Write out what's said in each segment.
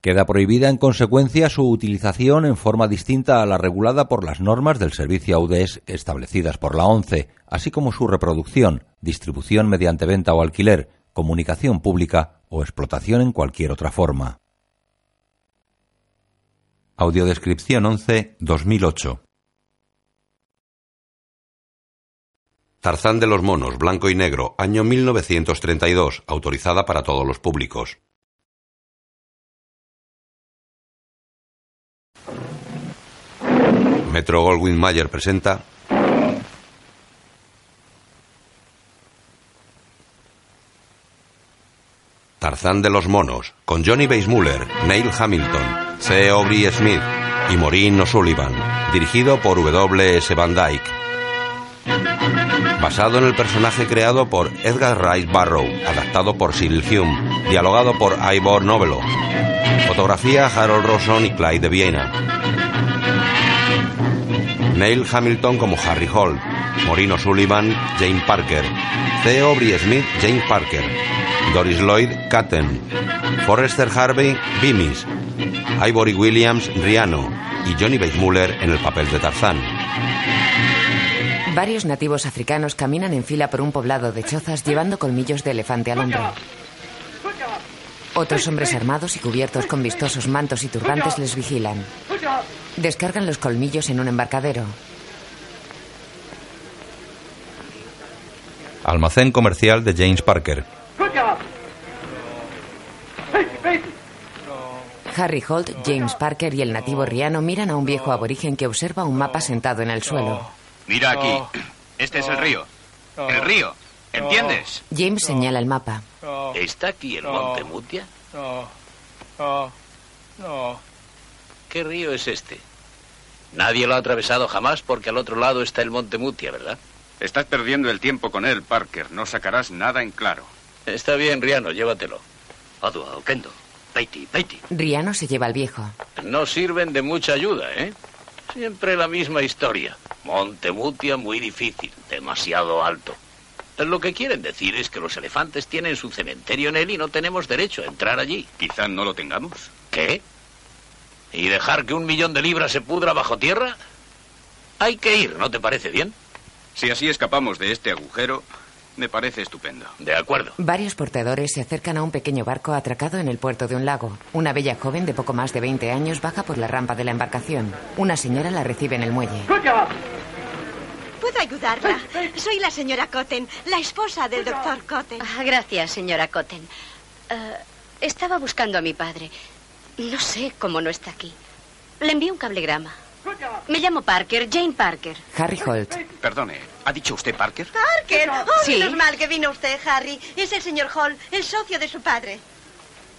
Queda prohibida en consecuencia su utilización en forma distinta a la regulada por las normas del servicio AUDES establecidas por la ONCE, así como su reproducción, distribución mediante venta o alquiler, comunicación pública o explotación en cualquier otra forma. Audiodescripción 11 2008 Tarzán de los monos, blanco y negro, año 1932, autorizada para todos los públicos. Metro Goldwyn Mayer presenta Tarzán de los monos, con Johnny Weissmuller, Neil Hamilton, C. Aubrey Smith y Maureen O'Sullivan, dirigido por W. S. Van Dyke. Basado en el personaje creado por Edgar Rice Barrow, adaptado por Cyril Hume, dialogado por Ivor Novello. Fotografía Harold Rosson y Clyde de Viena. Neil Hamilton como Harry Hall, Morino Sullivan, Jane Parker, C. Aubrey Smith, Jane Parker, Doris Lloyd, Catten, Forrester Harvey, Bimis, Ivory Williams, Riano y Johnny Weissmuller en el papel de Tarzán. Varios nativos africanos caminan en fila por un poblado de chozas llevando colmillos de elefante al hombro. Otros hombres armados y cubiertos con vistosos mantos y turbantes les vigilan. Descargan los colmillos en un embarcadero. Almacén comercial de James Parker. Harry Holt, James Parker y el nativo Riano miran a un viejo aborigen que observa un mapa sentado en el suelo. Mira aquí. Este es el río. El río. ¿Entiendes? James señala el mapa. ¿Está aquí el monte Mutia? No. No. ¿Qué río es este? Nadie lo ha atravesado jamás porque al otro lado está el monte Mutia, ¿verdad? Estás perdiendo el tiempo con él, Parker. No sacarás nada en claro. Está bien, Riano, llévatelo. Adua, Okendo. Peiti, Peiti. Riano se lleva al viejo. No sirven de mucha ayuda, ¿eh? Siempre la misma historia. Monte Mutia muy difícil, demasiado alto. Lo que quieren decir es que los elefantes tienen su cementerio en él y no tenemos derecho a entrar allí. Quizá no lo tengamos. ¿Qué? ¿Y dejar que un millón de libras se pudra bajo tierra? Hay que ir, ¿no te parece bien? Si así escapamos de este agujero, me parece estupendo. De acuerdo. Varios portadores se acercan a un pequeño barco atracado en el puerto de un lago. Una bella joven de poco más de 20 años baja por la rampa de la embarcación. Una señora la recibe en el muelle. ¿Puedo ayudarla? Soy la señora Cotten, la esposa del doctor Cotten. Ah, gracias, señora Cotten. Eh, estaba buscando a mi padre. No sé cómo no está aquí. Le envié un cablegrama. Me llamo Parker, Jane Parker. Harry Holt. Perdone, ¿ha dicho usted Parker? Parker. Oh, Sí. menos mal que vino usted, Harry. Es el señor Hall, el socio de su padre.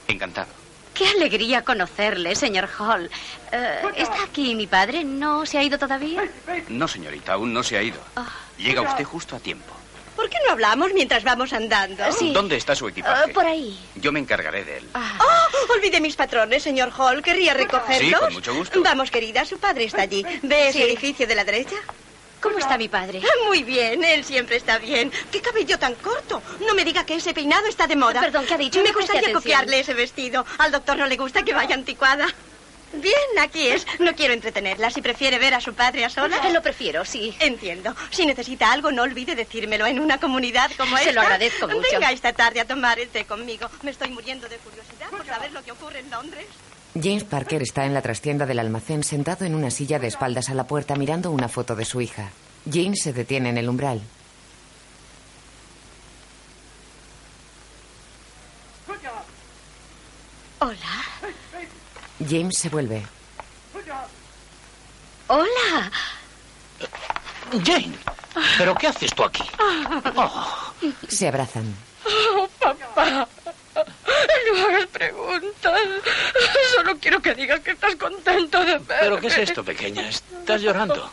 Encantado. Qué alegría conocerle, señor Hall. Eh, ¿Está aquí mi padre? ¿No se ha ido todavía? No, señorita, aún no se ha ido. Ah. Llega usted justo a tiempo. ¿Por qué no hablamos mientras vamos andando? Sí. ¿Dónde está su equipaje? Eh, por ahí. Yo me encargaré de él. Oh, olvidé mis patrones, señor Hall. ¿Querría recogerlos? Sí, con mucho gusto. Vamos, querida, su padre está allí. ¿Ve ese Sí. edificio de la derecha? ¿Cómo está mi padre? Muy bien, él siempre está bien. ¿Qué cabello tan corto? No me diga que ese peinado está de moda. Perdón, ¿qué ha dicho? Me No gustaría copiarle ese vestido. Al doctor no le gusta que vaya anticuada. Bien, aquí es. No quiero entretenerla. Si prefiere ver a su padre a solas. Lo prefiero, sí. Entiendo. Si necesita algo, no olvide decírmelo en una comunidad como Se esta. lo agradezco mucho. Venga esta tarde a tomar el té conmigo. Me estoy muriendo de curiosidad por saber lo que ocurre en Londres. James Parker está en la trastienda del almacén sentado en una silla de espaldas a la puerta mirando una foto de su hija. James se detiene en el umbral. Hola. James se vuelve. Hola. Jane, ¿pero qué haces tú aquí? Se abrazan. Oh, papá. No hagas preguntas. Solo quiero que digas que estás contento de verme. ¿Pero qué es esto, pequeña? ¿Estás llorando?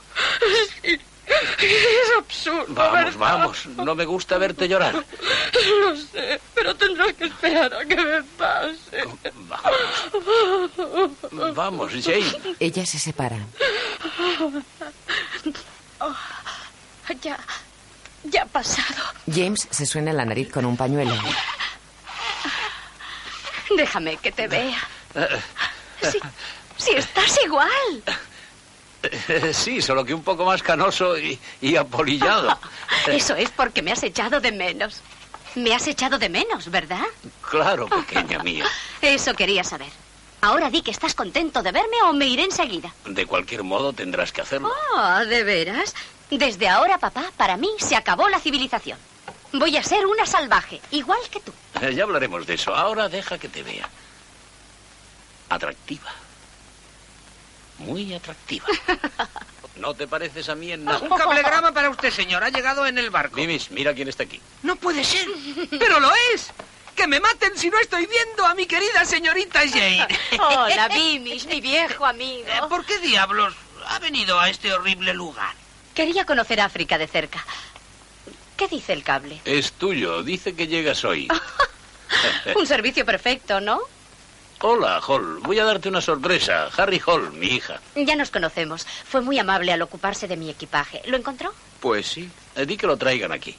Sí. Es absurdo. Vamos, vamos. No me gusta verte llorar. Lo sé, pero tendrás que esperar a que me pase. Vamos. Vamos, Jane. Ella se separa. Oh, ya. Ya ha pasado. James se suena la nariz con un pañuelo. Déjame que te vea. Sí, sí, estás igual. Sí, solo que un poco más canoso y, y apolillado. Eso es porque me has echado de menos. Me has echado de menos, ¿verdad? Claro, pequeña mía. Eso quería saber. Ahora di que estás contento de verme o me iré enseguida. De cualquier modo tendrás que hacerlo. Oh, ¿de veras? Desde ahora, papá, para mí se acabó la civilización. Voy a ser una salvaje, igual que tú. Eh, Ya hablaremos de eso. Ahora deja que te vea. Atractiva. Muy atractiva. ¿No te pareces a mí en nada? Un cablegrama para usted, señor. Ha llegado en el barco. Mimis, mira quién está aquí. No puede ser. Pero lo es. Que me maten si no estoy viendo a mi querida señorita Jane. Hola, Bimis, mi viejo amigo. Eh, ¿Por qué diablos ha venido a este horrible lugar? Quería conocer África de cerca. ¿Qué dice el cable? Es tuyo. Dice que llegas hoy. Un servicio perfecto, ¿no? Hola, Hall. Voy a darte una sorpresa. Harry Hall, mi hija. Ya nos conocemos. Fue muy amable al ocuparse de mi equipaje. ¿Lo encontró? Pues sí. Eh, Di que lo traigan aquí.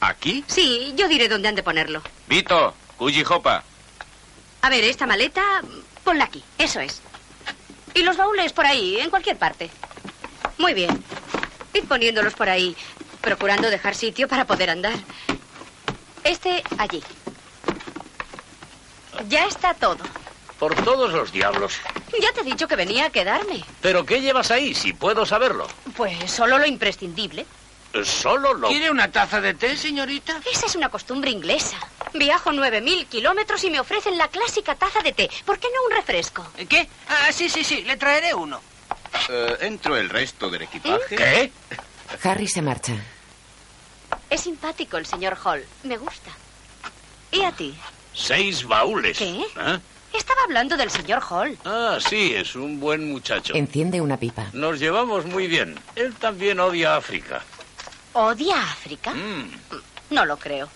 ¿Aquí? Sí, yo diré dónde han de ponerlo. Vito, Jopa. A ver, esta maleta, ponla aquí. Eso es. Y los baúles por ahí, en cualquier parte. Muy bien. Id poniéndolos por ahí, procurando dejar sitio para poder andar. Este allí. Ya está todo. Por todos los diablos. Ya te he dicho que venía a quedarme. ¿Pero qué llevas ahí, si puedo saberlo? Pues solo lo imprescindible. Solo lo... ¿Quiere una taza de té, señorita? Esa es una costumbre inglesa. Viajo 9.000 kilómetros y me ofrecen la clásica taza de té. ¿Por qué no un refresco? ¿Qué? Ah, sí, sí, sí. Le traeré uno. Eh, ¿Entro el resto del equipaje? ¿Qué? Harry se marcha. Es simpático el señor Hall. Me gusta. ¿Y a ti? Seis baúles. ¿Qué? ¿Eh? Estaba hablando del señor Hall. Ah, sí, es un buen muchacho. Enciende una pipa. Nos llevamos muy bien. Él también odia África. ¿Odia a África? Mm, No lo creo.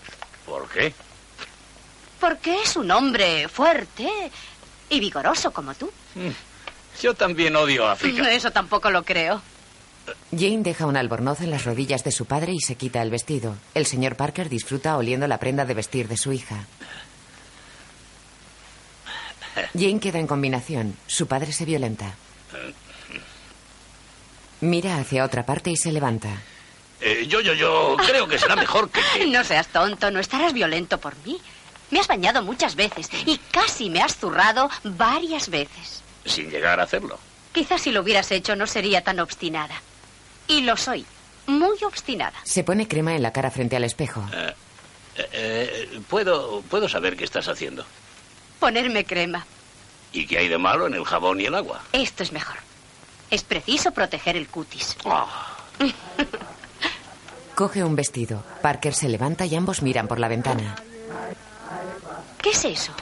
¿Por qué? Porque es un hombre fuerte y vigoroso como tú. Mm, Yo también odio África. Eso tampoco lo creo. Jane deja un albornoz en las rodillas de su padre y se quita el vestido. El señor Parker disfruta oliendo la prenda de vestir de su hija. Jane queda en combinación. Su padre se violenta. Mira hacia otra parte y se levanta. Eh, yo, yo, yo creo que será mejor que... que- No seas tonto, no estarás violento por mí. Me has bañado muchas veces y casi me has zurrado varias veces. Sin llegar a hacerlo. Quizás si lo hubieras hecho no sería tan obstinada. Y lo soy. Muy obstinada. Se pone crema en la cara frente al espejo. Eh, eh, ¿puedo, ¿Puedo saber qué estás haciendo? Ponerme crema. ¿Y qué hay de malo en el jabón y el agua? Esto es mejor. Es preciso proteger el cutis. Ah, Coge un vestido. Parker se levanta y ambos miran por la ventana. ¿Qué es eso?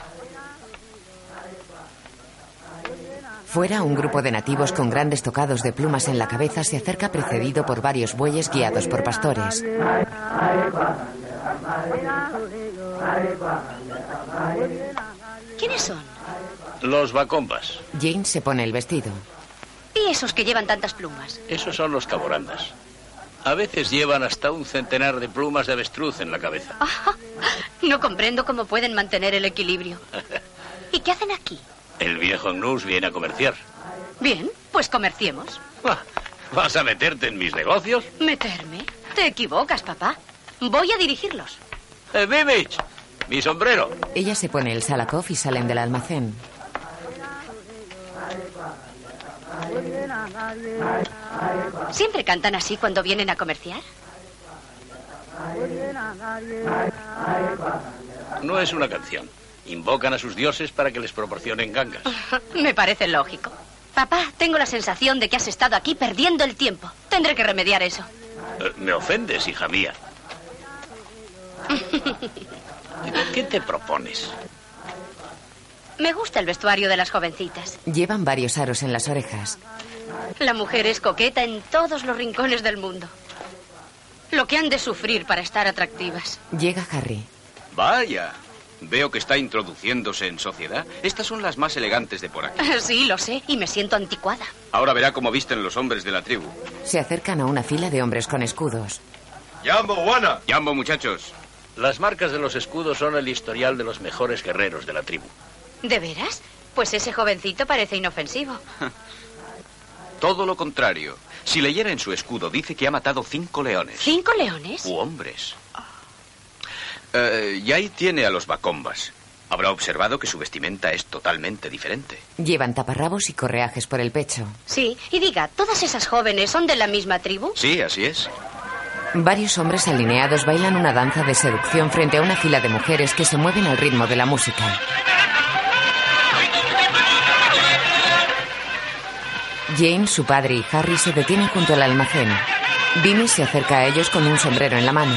Fuera, un grupo de nativos con grandes tocados de plumas en la cabeza se acerca precedido por varios bueyes guiados por pastores. ¿Quiénes son? los bacombas. Jane se pone el vestido. ¿Y esos que llevan tantas plumas? Esos son los caborandas. A veces llevan hasta un centenar de plumas de avestruz en la cabeza. No comprendo cómo pueden mantener el equilibrio. ¿Y qué hacen aquí? El viejo Gnus viene a comerciar. Bien, pues comerciemos. Ah, ¿Vas a meterte en mis negocios? ¿Meterme? Te equivocas, papá. Voy a dirigirlos. Eh, Bimich, mi sombrero. Ella se pone el salakoff y salen del almacén. ¿Siempre cantan así cuando vienen a comerciar? No es una canción. Invocan a sus dioses para que les proporcionen gangas. Me parece lógico. Papá, tengo la sensación de que has estado aquí perdiendo el tiempo. Tendré que remediar eso. Eh, Me ofendes, hija mía. ¿Qué te propones? Me gusta el vestuario de las jovencitas. Llevan varios aros en las orejas. La mujer es coqueta en todos los rincones del mundo. Lo que han de sufrir para estar atractivas. Llega Harry. Vaya. Veo que está introduciéndose en sociedad. Estas son las más elegantes de por aquí. Sí, lo sé, y me siento anticuada. Ahora verá cómo visten los hombres de la tribu. Se acercan a una fila de hombres con escudos. ¡Yambo, Juana! ¡Yambo, muchachos! Las marcas de los escudos son el historial de los mejores guerreros de la tribu. ¿De veras? Pues ese jovencito parece inofensivo. Todo lo contrario. Si leyera en su escudo, dice que ha matado cinco leones. ¿Cinco leones? U hombres. Eh, y ahí tiene a los bacombas. Habrá observado que su vestimenta es totalmente diferente. Llevan taparrabos y correajes por el pecho. Sí, y diga, ¿todas esas jóvenes son de la misma tribu? Sí, así es. Varios hombres alineados bailan una danza de seducción frente a una fila de mujeres que se mueven al ritmo de la música. James, su padre y Harry se detienen junto al almacén. Vinny se acerca a ellos con un sombrero en la mano.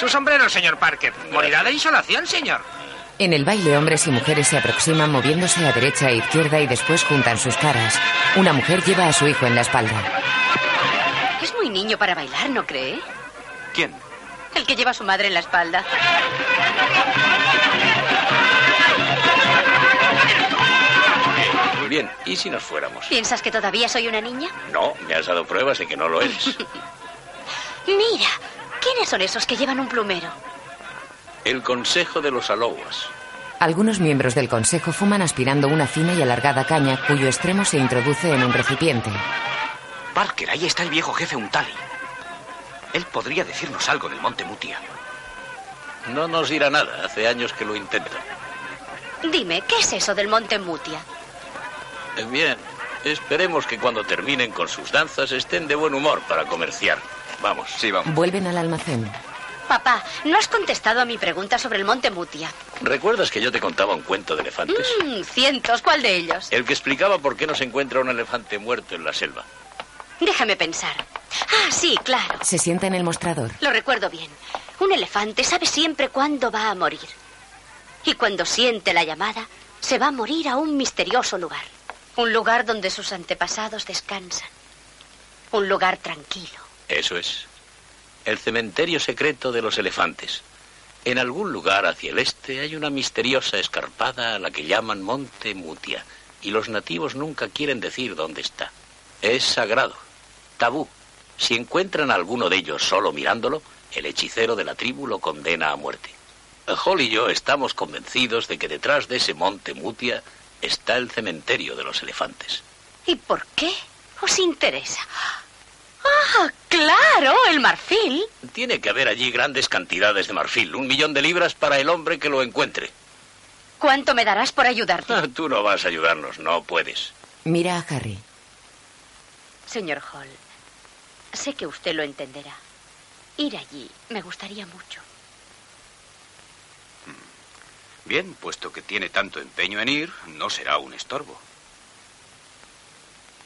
Su sombrero, señor Parker. Morirá de insolación, señor. En el baile, hombres y mujeres se aproximan moviéndose a derecha e izquierda y después juntan sus caras. Una mujer lleva a su hijo en la espalda. Es muy niño para bailar, ¿no cree? ¿Quién? El que lleva a su madre en la espalda. Muy bien, ¿y si nos fuéramos? ¿Piensas que todavía soy una niña? No, me has dado pruebas de que no lo eres. Mira, ¿quiénes son esos que llevan un plumero? El Consejo de los Alowas. Algunos miembros del consejo fuman aspirando una fina y alargada caña cuyo extremo se introduce en un recipiente. Parker, ahí está el viejo jefe Untali. Él podría decirnos algo del monte Mutia. No nos dirá nada. Hace años que lo intenta. Dime, ¿qué es eso del monte Mutia? Eh, Bien, esperemos que cuando terminen con sus danzas estén de buen humor para comerciar. Vamos. Sí, vamos. Vuelven al almacén. Papá, no has contestado a mi pregunta sobre el monte Mutia. ¿Recuerdas que yo te contaba un cuento de elefantes? Mm, cientos, ¿cuál de ellos? El que explicaba por qué no se encuentra un elefante muerto en la selva. Déjame pensar. Ah, sí, claro. Se sienta en el mostrador. Lo recuerdo bien. Un elefante sabe siempre cuándo va a morir. Y cuando siente la llamada, se va a morir a un misterioso lugar. Un lugar donde sus antepasados descansan. Un lugar tranquilo. Eso es. El cementerio secreto de los elefantes. En algún lugar hacia el este hay una misteriosa escarpada a la que llaman Monte Mutia, y los nativos nunca quieren decir dónde está. Es sagrado, tabú. Si encuentran a alguno de ellos solo mirándolo, el hechicero de la tribu lo condena a muerte. Hall y yo estamos convencidos de que detrás de ese Monte Mutia está el cementerio de los elefantes. ¿Y por qué os interesa? ¡Ah, claro! El marfil. Tiene que haber allí grandes cantidades de marfil, un millón de libras para el hombre que lo encuentre. ¿Cuánto me darás por ayudarte? Ah, Tú no vas a ayudarnos, no puedes. Mira a Harry. Señor Hall, sé que usted lo entenderá. Ir allí me gustaría mucho. Bien, puesto que tiene tanto empeño en ir, no será un estorbo.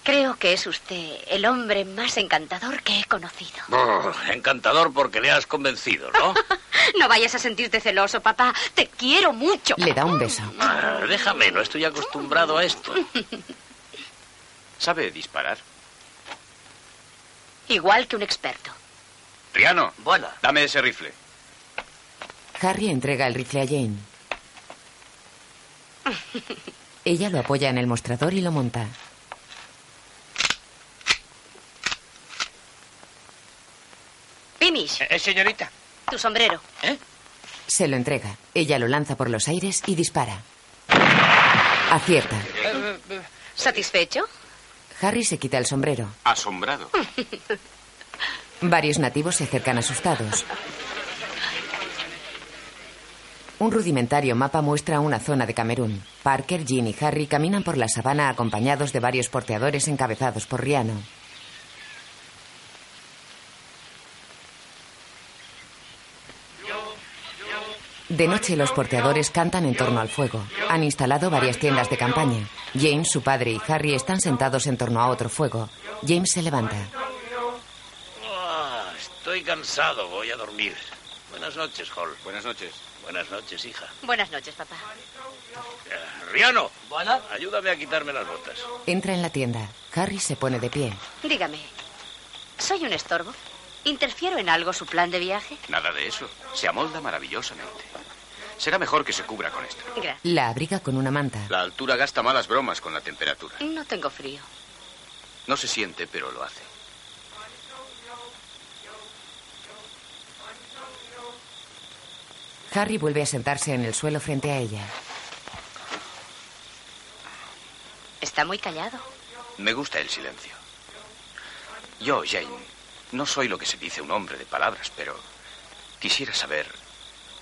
Creo que es usted el hombre más encantador que he conocido. Oh, encantador porque le has convencido, ¿no? No vayas a sentirte celoso, papá. Te quiero mucho. Le da un beso. Ah, déjame, no estoy acostumbrado a esto. ¿Sabe disparar? Igual que un experto. Riano, Bueno. dame ese rifle. Harry entrega el rifle a Jane. Ella lo apoya en el mostrador y lo monta. Pimis, Eh, señorita. tu sombrero. Se lo entrega. Ella lo lanza por los aires y dispara. Acierta. Eh, eh, ¿Satisfecho? Harry se quita el sombrero. Asombrado. Varios nativos se acercan asustados. Un rudimentario mapa muestra una zona de Camerún. Parker, Jean y Harry caminan por la sabana acompañados de varios porteadores encabezados por Riano. De noche los porteadores cantan en torno al fuego. Han instalado varias tiendas de campaña. James, su padre y Harry están sentados en torno a otro fuego. James se levanta. Ah, estoy cansado, voy a dormir. Buenas noches, Hall. Buenas noches. Buenas noches, hija. Buenas noches, papá. Eh, Riano. Bueno. Ayúdame a quitarme las botas. Entra en la tienda. Harry se pone de pie. Dígame, ¿soy un estorbo? ¿Interfiero en algo su plan de viaje? Nada de eso. Se amolda maravillosamente. Será mejor que se cubra con esto. Gracias. La abriga con una manta. La altura gasta malas bromas con la temperatura. No tengo frío. No se siente, pero lo hace. Harry vuelve a sentarse en el suelo frente a ella. Está muy callado. Me gusta el silencio. Yo, Jane, no soy lo que se dice un hombre de palabras, pero quisiera saber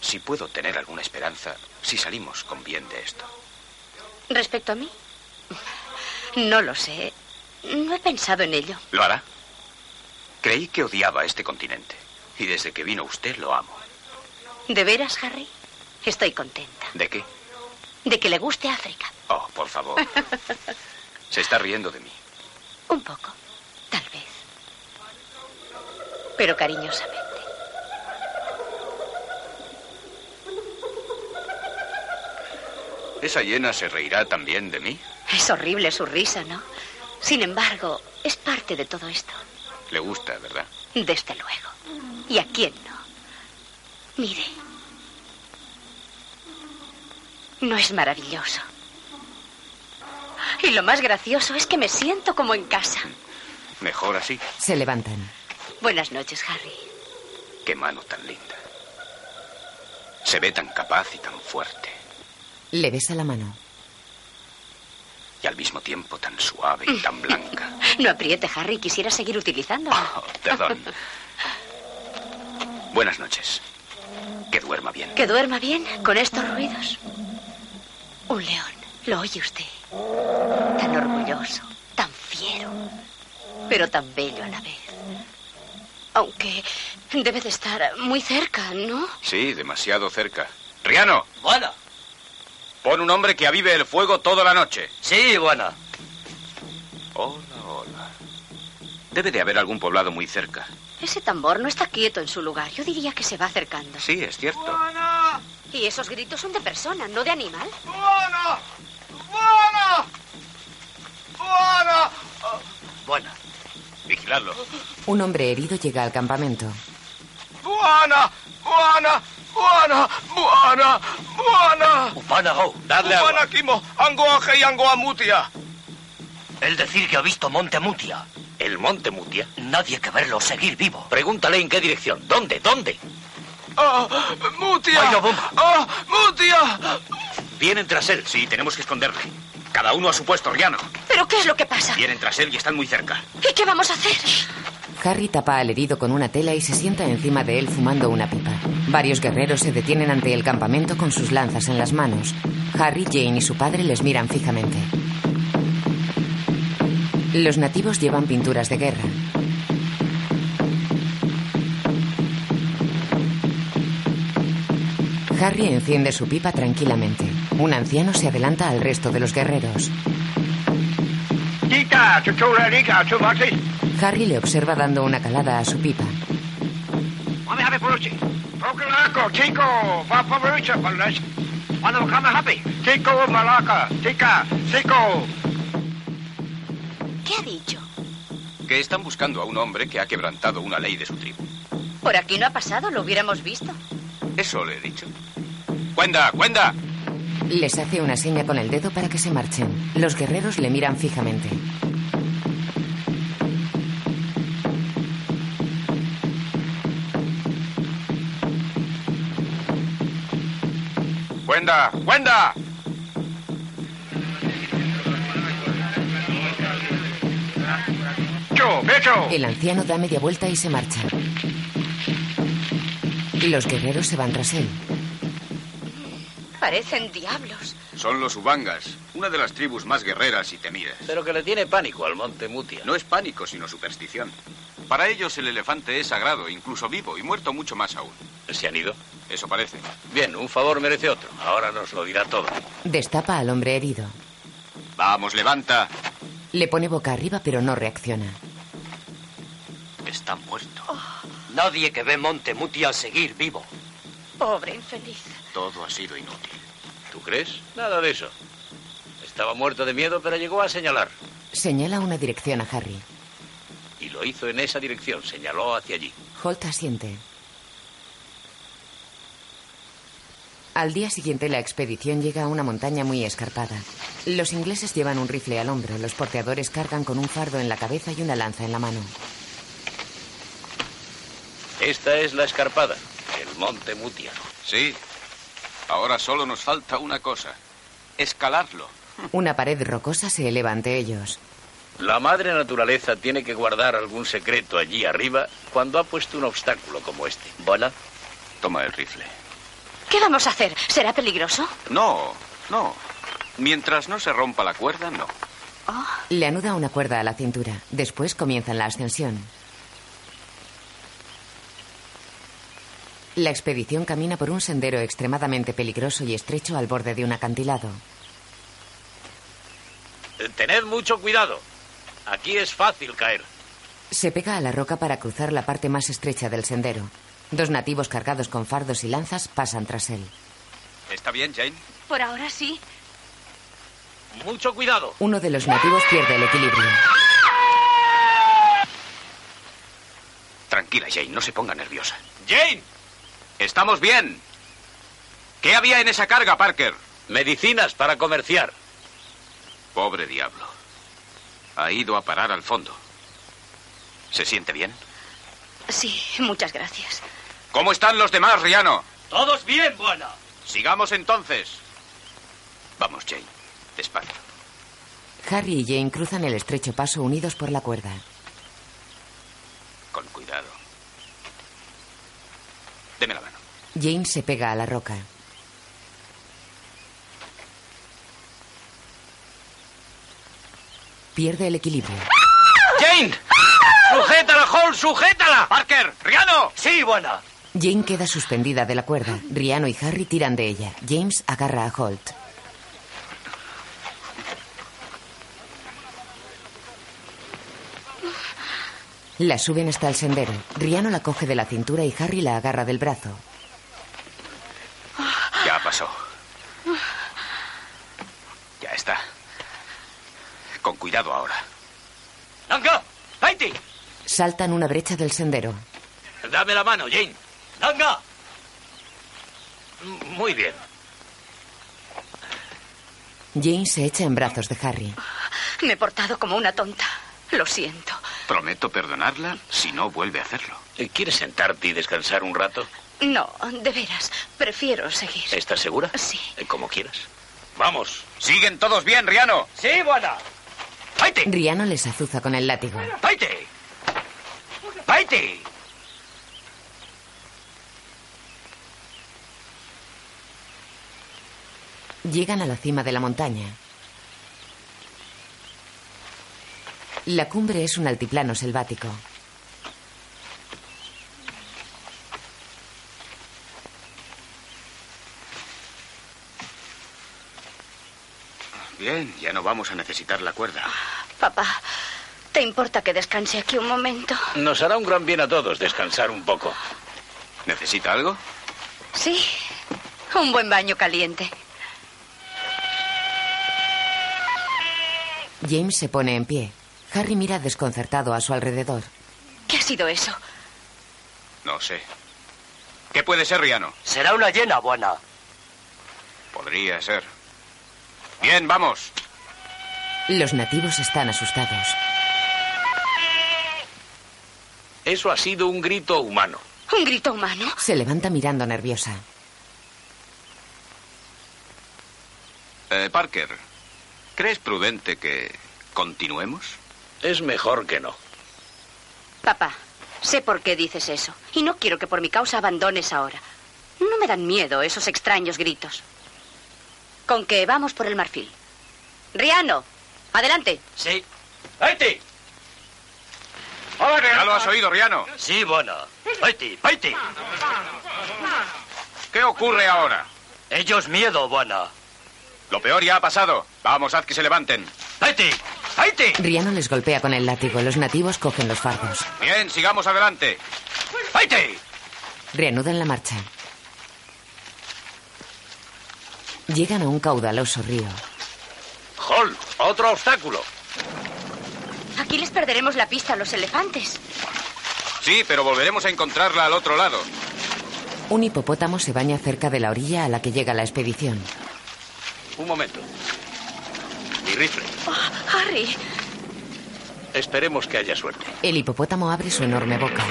si puedo tener alguna esperanza si salimos con bien de esto. Respecto a mí, no lo sé. No he pensado en ello. ¿Lo hará? Creí que odiaba este continente. Y desde que vino usted lo amo. ¿De veras, Harry? Estoy contenta. ¿De qué? De que le guste África. Oh, por favor. Se está riendo de mí. Un poco, tal vez. Pero cariñosamente. ¿Esa hiena se reirá también de mí? Es horrible su risa, ¿no? Sin embargo, es parte de todo esto. Le gusta, ¿verdad? Desde luego. ¿Y a quién no? Mire. No es maravilloso. Y lo más gracioso es que me siento como en casa. Mejor así. Se levantan. Buenas noches, Harry. Qué mano tan linda. Se ve tan capaz y tan fuerte. Le besa la mano. Y al mismo tiempo tan suave y tan blanca. No apriete, Harry. Quisiera seguir utilizándola. Oh, perdón. Buenas noches. Que duerma bien. Que duerma bien con estos ruidos. Un león. ¿Lo oye usted? Tan orgulloso, tan fiero, pero tan bello a la vez. Aunque debe de estar muy cerca, ¿no? Sí, demasiado cerca. Riano, Bueno. Pon un hombre que avive el fuego toda la noche. Sí, bueno. Hola, hola. Debe de haber algún poblado muy cerca. Ese tambor no está quieto en su lugar. Yo diría que se va acercando. Sí, es cierto. Y esos gritos son de persona, no de animal. ¡Buena! ¡Buena! ¡Buena! Bueno. Vigiladlo. Un hombre herido llega al campamento. ¡Buena! ¡Buena! ¡Buena! ¡Buena! ¡Buena! Upana Ho. Dadle agua. ¡Buena, Kimo! ¡Angoaje y Angoamutia! El decir que ha visto Monte Mutia. ¿El monte Mutia? Nadie que verlo seguir vivo. Pregúntale en qué dirección. ¿Dónde? ¿Dónde? ¡Ah! ¡Mutia! Bomba. ¡Ah! ¡Mutia! Vienen tras él. Sí, tenemos que esconderle. Cada uno a su puesto, Riano. ¿Pero qué es lo que pasa? Vienen tras él y están muy cerca. ¿Y qué vamos a hacer? Harry tapa al herido con una tela y se sienta encima de él fumando una pipa. Varios guerreros se detienen ante el campamento con sus lanzas en las manos. Harry, Jane y su padre les miran fijamente. Los nativos llevan pinturas de guerra. Harry enciende su pipa tranquilamente. Un anciano se adelanta al resto de los guerreros. Harry le observa dando una calada a su pipa. ¿Qué ha dicho? Que están buscando a un hombre que ha quebrantado una ley de su tribu. Por aquí no ha pasado, lo hubiéramos visto. Eso le he dicho. ¡Cuenda, cuenda! Les hace una seña con el dedo para que se marchen. Los guerreros le miran fijamente. ¡Cuenda, cuenda! El anciano da media vuelta y se marcha. Los guerreros se van tras él. Parecen diablos. Son los Ubangas, una de las tribus más guerreras y temidas. Pero que le tiene pánico al monte Mutia. No es pánico, sino superstición. Para ellos el elefante es sagrado, incluso vivo, y muerto mucho más aún. ¿Se han ido? Eso parece. Bien, un favor merece otro. Ahora nos lo dirá todo. Destapa al hombre herido. Vamos, levanta. Le pone boca arriba pero no reacciona. Está muerto. Nadie que ve Monte Mutia seguir vivo. Pobre infeliz. Todo ha sido inútil. ¿Tú crees? Nada de eso. Estaba muerto de miedo, pero llegó a señalar. Señala una dirección a Harry. Y lo hizo en esa dirección, señaló hacia allí. Holt asiente. Al día siguiente la expedición llega a una montaña muy escarpada. Los ingleses llevan un rifle al hombro, los porteadores cargan con un fardo en la cabeza y una lanza en la mano. Esta es la escarpada, el monte Mutia. Sí. Ahora solo nos falta una cosa. Escalarlo. Una pared rocosa se eleva ante ellos. La madre naturaleza tiene que guardar algún secreto allí arriba cuando ha puesto un obstáculo como este. ¿Bola? Toma el rifle. ¿Qué vamos a hacer? ¿Será peligroso? No, no. Mientras no se rompa la cuerda, no. Le anuda una cuerda a la cintura. Después comienzan la ascensión. La expedición camina por un sendero extremadamente peligroso y estrecho al borde de un acantilado. Eh, Tened mucho cuidado. Aquí es fácil caer. Se pega a la roca para cruzar la parte más estrecha del sendero. Dos nativos cargados con fardos y lanzas pasan tras él. ¿Está bien, Jane? Por ahora sí. Mucho cuidado. Uno de los nativos pierde el equilibrio. Tranquila, Jane, no se ponga nerviosa. Jane. Estamos bien. ¿Qué había en esa carga, Parker? Medicinas para comerciar. Pobre diablo. Ha ido a parar al fondo. ¿Se siente bien? Sí, muchas gracias. ¿Cómo están los demás, Riano? Todos bien, buena. Sigamos entonces. Vamos, Jane. Despacio. Harry y Jane cruzan el estrecho paso unidos por la cuerda. Con cuidado. Deme la mano. Jane se pega a la roca. Pierde el equilibrio. Jane. Sujétala, Hall, sujétala. Parker, Riano. Sí, buena. Jane queda suspendida de la cuerda. Riano y Harry tiran de ella. James agarra a Holt. La suben hasta el sendero. Riano la coge de la cintura y Harry la agarra del brazo. Ya pasó. Ya está. Con cuidado ahora. ¡Nanga! ¡Haiti! Saltan una brecha del sendero. Dame la mano, Jane. ¡Nanga! M- Muy bien. Jane se echa en brazos de Harry. Me he portado como una tonta. Lo siento. Prometo perdonarla si no vuelve a hacerlo. Eh, ¿Quieres sentarte y descansar un rato? No, de veras. Prefiero seguir. ¿Estás segura? Sí. Eh, Como quieras. Vamos. ¿Siguen todos bien, Riano? Sí, buena. ¡Haiti! Riano les azuza con el látigo. ¡Haiti! ¡Haiti! Llegan a la cima de la montaña. La cumbre es un altiplano selvático. Bien, ya no vamos a necesitar la cuerda. Papá, ¿te importa que descanse aquí un momento? Nos hará un gran bien a todos descansar un poco. ¿Necesita algo? Sí, un buen baño caliente. James se pone en pie. Harry mira desconcertado a su alrededor. ¿Qué ha sido eso? No sé. ¿Qué puede ser, Riano? Será una llena, buena. Podría ser. Bien, vamos. Los nativos están asustados. Eso ha sido un grito humano. ¿Un grito humano? Se levanta mirando nerviosa. Eh, Parker, ¿crees prudente que continuemos? Es mejor que no. Papá, sé por qué dices eso. Y no quiero que por mi causa abandones ahora. No me dan miedo esos extraños gritos. Con que vamos por el marfil. Riano, adelante. Sí. ¡Haiti! ¿Ya lo has oído, Riano? Sí, buena. ¡Haiti! ¡Haiti! ¿Qué ocurre ahora? Ellos miedo, buena. Lo peor ya ha pasado. Vamos, haz que se levanten. ¡Haiti! ¡Haiti! Riano les golpea con el látigo. Los nativos cogen los fardos. Bien, sigamos adelante. ¡Haiti! Reanudan la marcha. Llegan a un caudaloso río. Hall, otro obstáculo. Aquí les perderemos la pista a los elefantes. Sí, pero volveremos a encontrarla al otro lado. Un hipopótamo se baña cerca de la orilla a la que llega la expedición. Un momento. Mi rifle. Oh, Harry. Esperemos que haya suerte. El hipopótamo abre su enorme boca.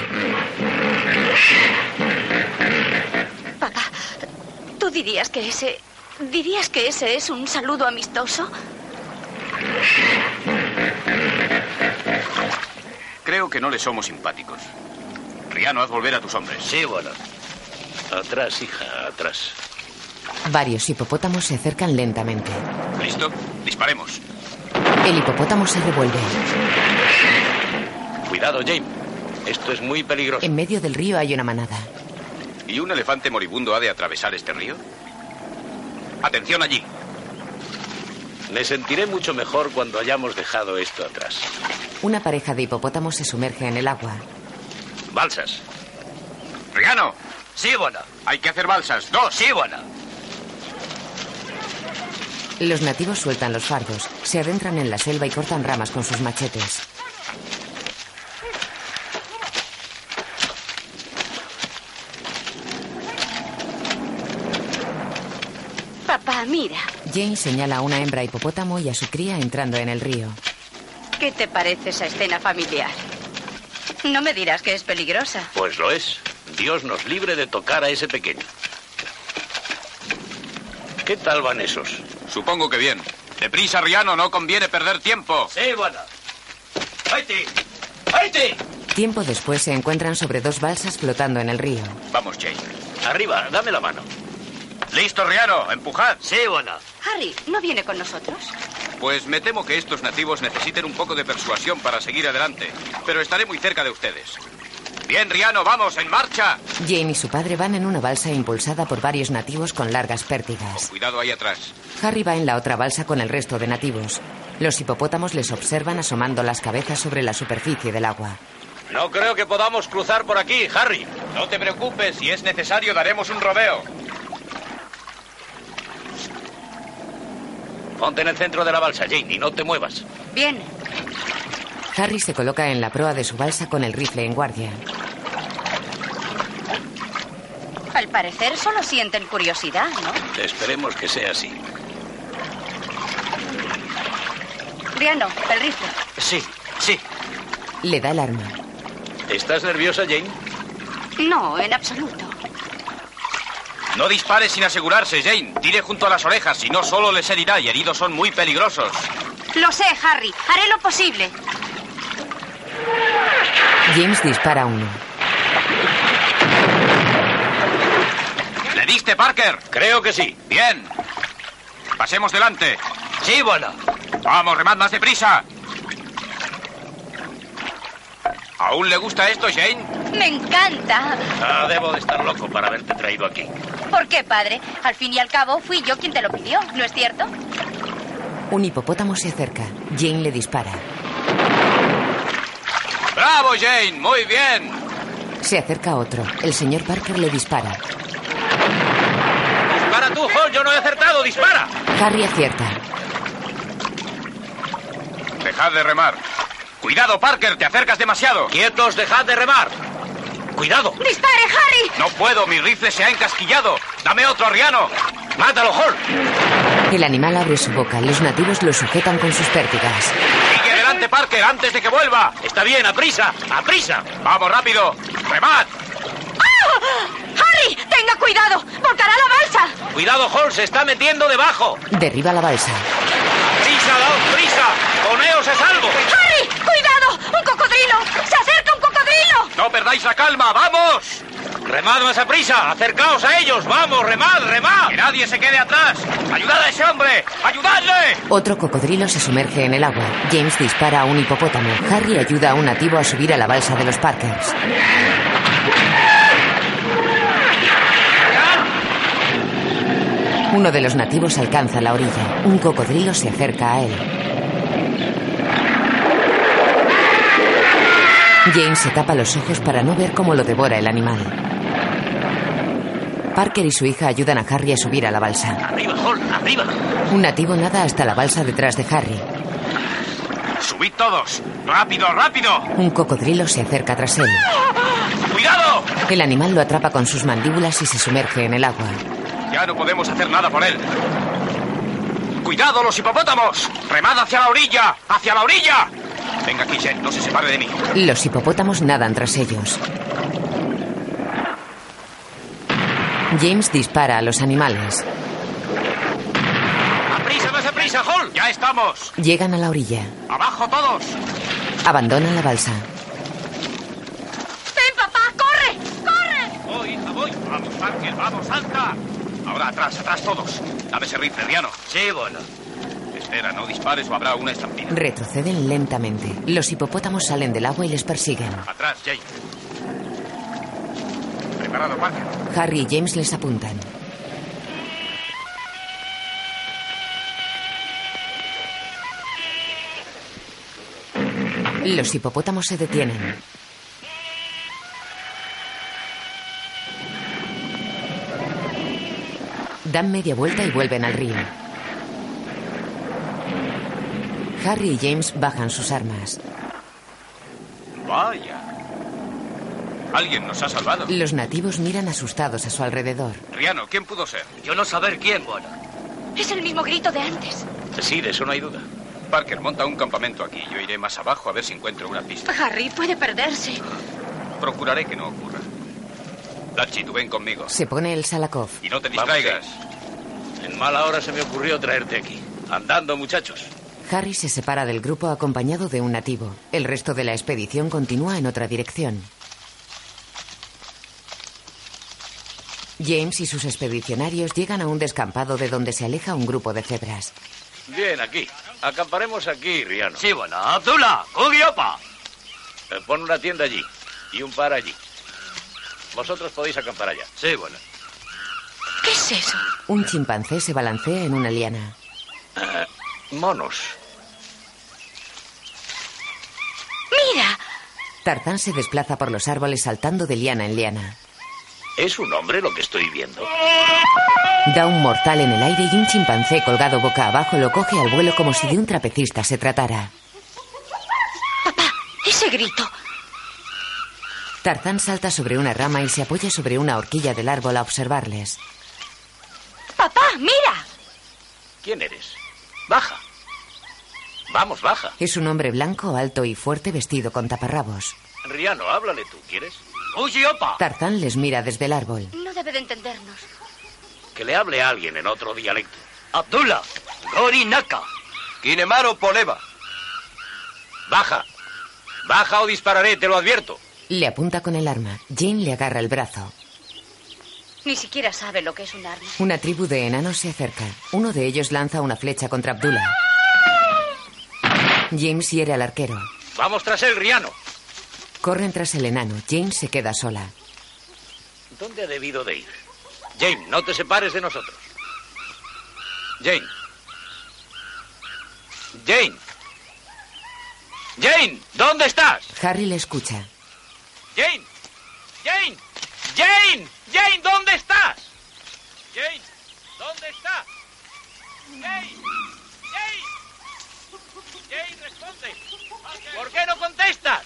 Papá, ¿tú dirías que ese... ¿Dirías que ese es un saludo amistoso? Creo que no le somos simpáticos. Riano, haz volver a tus hombres. Sí, bueno. Atrás, hija, atrás. Varios hipopótamos se acercan lentamente. ¿Listo? Disparemos. El hipopótamo se revuelve. Cuidado, James. Esto es muy peligroso. En medio del río hay una manada. ¿Y un elefante moribundo ha de atravesar este río? Atención allí. Me sentiré mucho mejor cuando hayamos dejado esto atrás. Una pareja de hipopótamos se sumerge en el agua. Balsas. Riano, Sí, buena. hay que hacer balsas. Dos. Sí, buena. Los nativos sueltan los fardos, se adentran en la selva y cortan ramas con sus machetes. Papá, mira. Jane señala a una hembra hipopótamo y a su cría entrando en el río. ¿Qué te parece esa escena familiar? No me dirás que es peligrosa. Pues lo es. Dios nos libre de tocar a ese pequeño. ¿Qué tal van esos? Supongo que bien. Deprisa, Riano, no conviene perder tiempo. Sí, buena. ¡Haití! ¡Haití! Tiempo después se encuentran sobre dos balsas flotando en el río. Vamos, Jane. Arriba, dame la mano. Listo, Riano, empujad. Sí, buena. Harry, ¿no viene con nosotros? Pues me temo que estos nativos necesiten un poco de persuasión para seguir adelante, pero estaré muy cerca de ustedes. Bien, Riano, vamos, en marcha. Jane y su padre van en una balsa impulsada por varios nativos con largas pértigas. Cuidado ahí atrás. Harry va en la otra balsa con el resto de nativos. Los hipopótamos les observan asomando las cabezas sobre la superficie del agua. No creo que podamos cruzar por aquí, Harry. No te preocupes, si es necesario daremos un rodeo. Ponte en el centro de la balsa, Jane, y no te muevas. Bien. Harry se coloca en la proa de su balsa con el rifle en guardia. Al parecer solo sienten curiosidad, ¿no? Esperemos que sea así. Riano, el rifle. Sí, sí. Le da el arma. ¿Estás nerviosa, Jane? No, en absoluto. No dispare sin asegurarse, Jane. Tire junto a las orejas, si no solo les herirá y heridos son muy peligrosos. Lo sé, Harry. Haré lo posible. James dispara a uno. ¿Le diste, Parker? Creo que sí. Bien. Pasemos delante. Sí, buena. Vamos, remad más deprisa. ¿Aún le gusta esto, Jane? Me encanta. Ah, debo de estar loco para haberte traído aquí. ¿Por qué, padre? Al fin y al cabo, fui yo quien te lo pidió, ¿no es cierto? Un hipopótamo se acerca. Jane le dispara. ¡Bravo, Jane! ¡Muy bien! Se acerca otro. El señor Parker le dispara. ¡Dispara tú, Hall! ¡Yo no he acertado! ¡Dispara! Harry acierta. Dejad de remar. Cuidado, Parker, te acercas demasiado. ¡Quietos! ¡Dejad de remar! ¡Cuidado! ¡Dispare, Harry! No puedo, mi rifle se ha encasquillado. Dame otro, Riano. ¡Mátalo, Hall! El animal abre su boca. Los nativos lo sujetan con sus pértigas. Sigue adelante, Parker, antes de que vuelva. ¡Está bien! ¡A prisa! ¡A prisa! Vamos, rápido. ¡Remad! ¡Ah! ¡Harry! ¡Tenga cuidado! ¡Volcará la balsa! ¡Cuidado, Hall! ¡Se está metiendo debajo! Derriba la balsa. ¡Prisa, daos prisa! ¡Poneos a salvo! ¡Harry! ¡Cuidado! ¡Un cocodrilo! ¡Se acerca un cocodrilo! No perdáis la calma, vamos. ¡Remad más a prisa! ¡Acercaos a ellos! ¡Vamos, remad, remad! Que nadie se quede atrás. ¡Ayudad a ese hombre! ¡Ayudadle! Otro cocodrilo se sumerge en el agua. James dispara a un hipopótamo. Harry ayuda a un nativo a subir a la balsa de los Parkers. Uno de los nativos alcanza la orilla. Un cocodrilo se acerca a él. James se tapa los ojos para no ver cómo lo devora el animal. Parker y su hija ayudan a Harry a subir a la balsa. Arriba, Hall, arriba. Un nativo nada hasta la balsa detrás de Harry. ¡Subid todos! ¡Rápido, rápido! Un cocodrilo se acerca tras él. ¡Cuidado! El animal lo atrapa con sus mandíbulas y se sumerge en el agua. Ya no podemos hacer nada por él. ¡Cuidado, los hipopótamos! ¡Remad hacia la orilla! ¡Hacia la orilla! Venga aquí, Jen, no se separe de mí. Los hipopótamos nadan tras ellos. James dispara a los animales. ¡A prisa, más a prisa, Hall! ¡Ya estamos! Llegan a la orilla. ¡Abajo todos! Abandonan la balsa. ¡Ven, papá! ¡Corre! ¡Corre! Voy, hija, voy. Vamos, Parker, vamos, salta. Ahora atrás, atrás todos. Dame ese rifle, Riano. Sí, bueno. Espera, no dispares o habrá una estampida. Retroceden lentamente. Los hipopótamos salen del agua y les persiguen. Atrás, Jane. Preparado, Parker. Harry y James les apuntan. Los hipopótamos se detienen. Dan media vuelta y vuelven al río. Harry y James bajan sus armas. Vaya. Alguien nos ha salvado. Los nativos miran asustados a su alrededor. Riano, ¿quién pudo ser? Yo no saber quién, bueno. Es el mismo grito de antes. Sí, de eso no hay duda. Parker, monta un campamento aquí. Yo iré más abajo a ver si encuentro una pista. Harry puede perderse. Procuraré que no ocurra. Lachi, tú ven conmigo. Se pone el Salakov. Y no te distraigas. En mala hora se me ocurrió traerte aquí. Andando, muchachos. Harry se separa del grupo acompañado de un nativo. El resto de la expedición continúa en otra dirección. James y sus expedicionarios llegan a un descampado de donde se aleja un grupo de cebras. Bien, aquí. Acamparemos aquí, Riano. Sí, bueno. Abdullah, Kugiopa. Eh, Pon una tienda allí y un par allí. Vosotros podéis acampar allá. Sí, bueno. ¿Qué es eso? Un chimpancé se balancea en una liana. Eh, monos. ¡Mira! Tarzán se desplaza por los árboles saltando de liana en liana. ¿Es un hombre lo que estoy viendo? Da un mortal en el aire y un chimpancé colgado boca abajo lo coge al vuelo como si de un trapecista se tratara. Papá, ese grito. Tarzán salta sobre una rama y se apoya sobre una horquilla del árbol a observarles. Papá, mira. ¿Quién eres? Baja. Vamos, baja. Es un hombre blanco, alto y fuerte vestido con taparrabos. Riano, háblale tú, ¿quieres? Kugiopa. Tarzán les mira desde el árbol. No debe de entendernos. Que le hable a alguien en otro dialecto. Abdullah, Gori Naka. Kinemaro Poleva. Baja. Baja o dispararé, te lo advierto. Le apunta con el arma. Jane le agarra el brazo. Ni siquiera sabe lo que es un arma. Una tribu de enanos se acerca. Uno de ellos lanza una flecha contra Abdullah. James hiere al arquero. Vamos tras él, Riano. Corren tras el enano. Jane se queda sola. ¿Dónde ha debido de ir? Jane, no te separes de nosotros. Jane. Jane. Jane, ¿dónde estás? Harry le escucha. Jane. Jane. Jane. Jane, ¿dónde estás? Jane, ¿dónde estás? Jane. Jane. Jane, responde. ¿Por qué no contestas?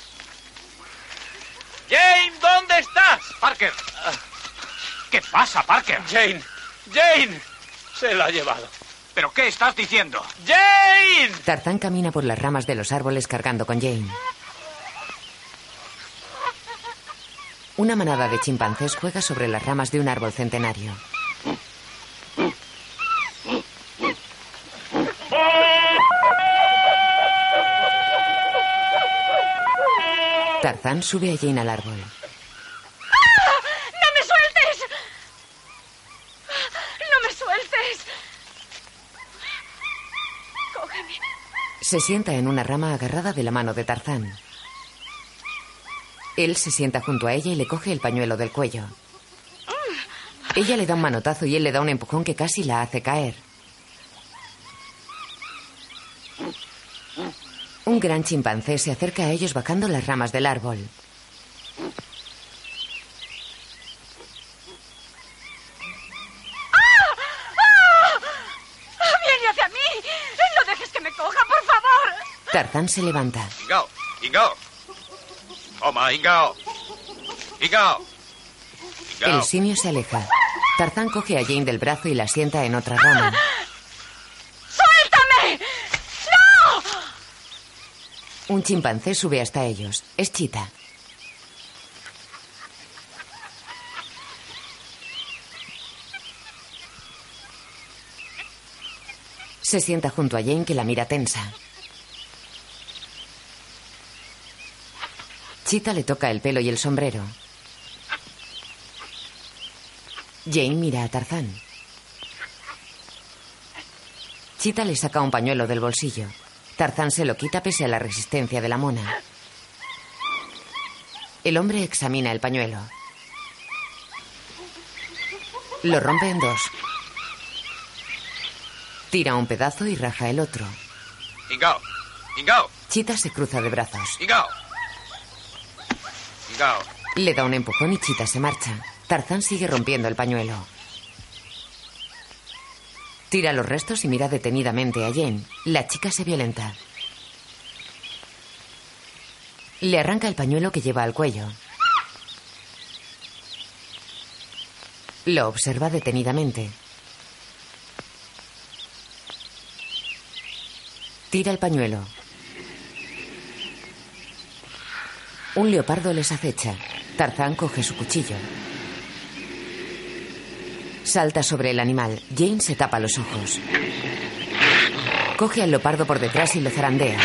Jane, ¿dónde estás? Parker. ¿Qué pasa, Parker? Jane. Jane. Se la ha llevado. ¿Pero qué estás diciendo? Jane. Tarzán camina por las ramas de los árboles cargando con Jane. Una manada de chimpancés juega sobre las ramas de un árbol centenario. Tarzán sube a Jane al árbol. ¡No me sueltes! ¡No me sueltes! Cógeme. Se sienta en una rama agarrada de la mano de Tarzán. Él se sienta junto a ella y le coge el pañuelo del cuello. Ella le da un manotazo y él le da un empujón que casi la hace caer. Un gran chimpancé se acerca a ellos bajando las ramas del árbol. Tarzán se levanta. Toma, Ingao. Ingao. El simio se aleja. Tarzán coge a Jane del brazo y la sienta en otra rama. ¡Suéltame! ¡No! Un chimpancé sube hasta ellos. Es Chita. Se sienta junto a Jane que la mira tensa. Chita le toca el pelo y el sombrero. Jane mira a Tarzán. Chita le saca un pañuelo del bolsillo. Tarzán se lo quita pese a la resistencia de la mona. El hombre examina el pañuelo. Lo rompe en dos. Tira un pedazo y raja el otro. Ingao. Ingao. Chita se cruza de brazos. Ingao. Le da un empujón y Chita se marcha. Tarzán sigue rompiendo el pañuelo. Tira los restos y mira detenidamente a Jane. La chica se violenta. Le arranca el pañuelo que lleva al cuello. Lo observa detenidamente. Tira el pañuelo. Un leopardo les acecha. Tarzán coge su cuchillo. Salta sobre el animal. Jane se tapa los ojos. Coge al leopardo por detrás y lo zarandea.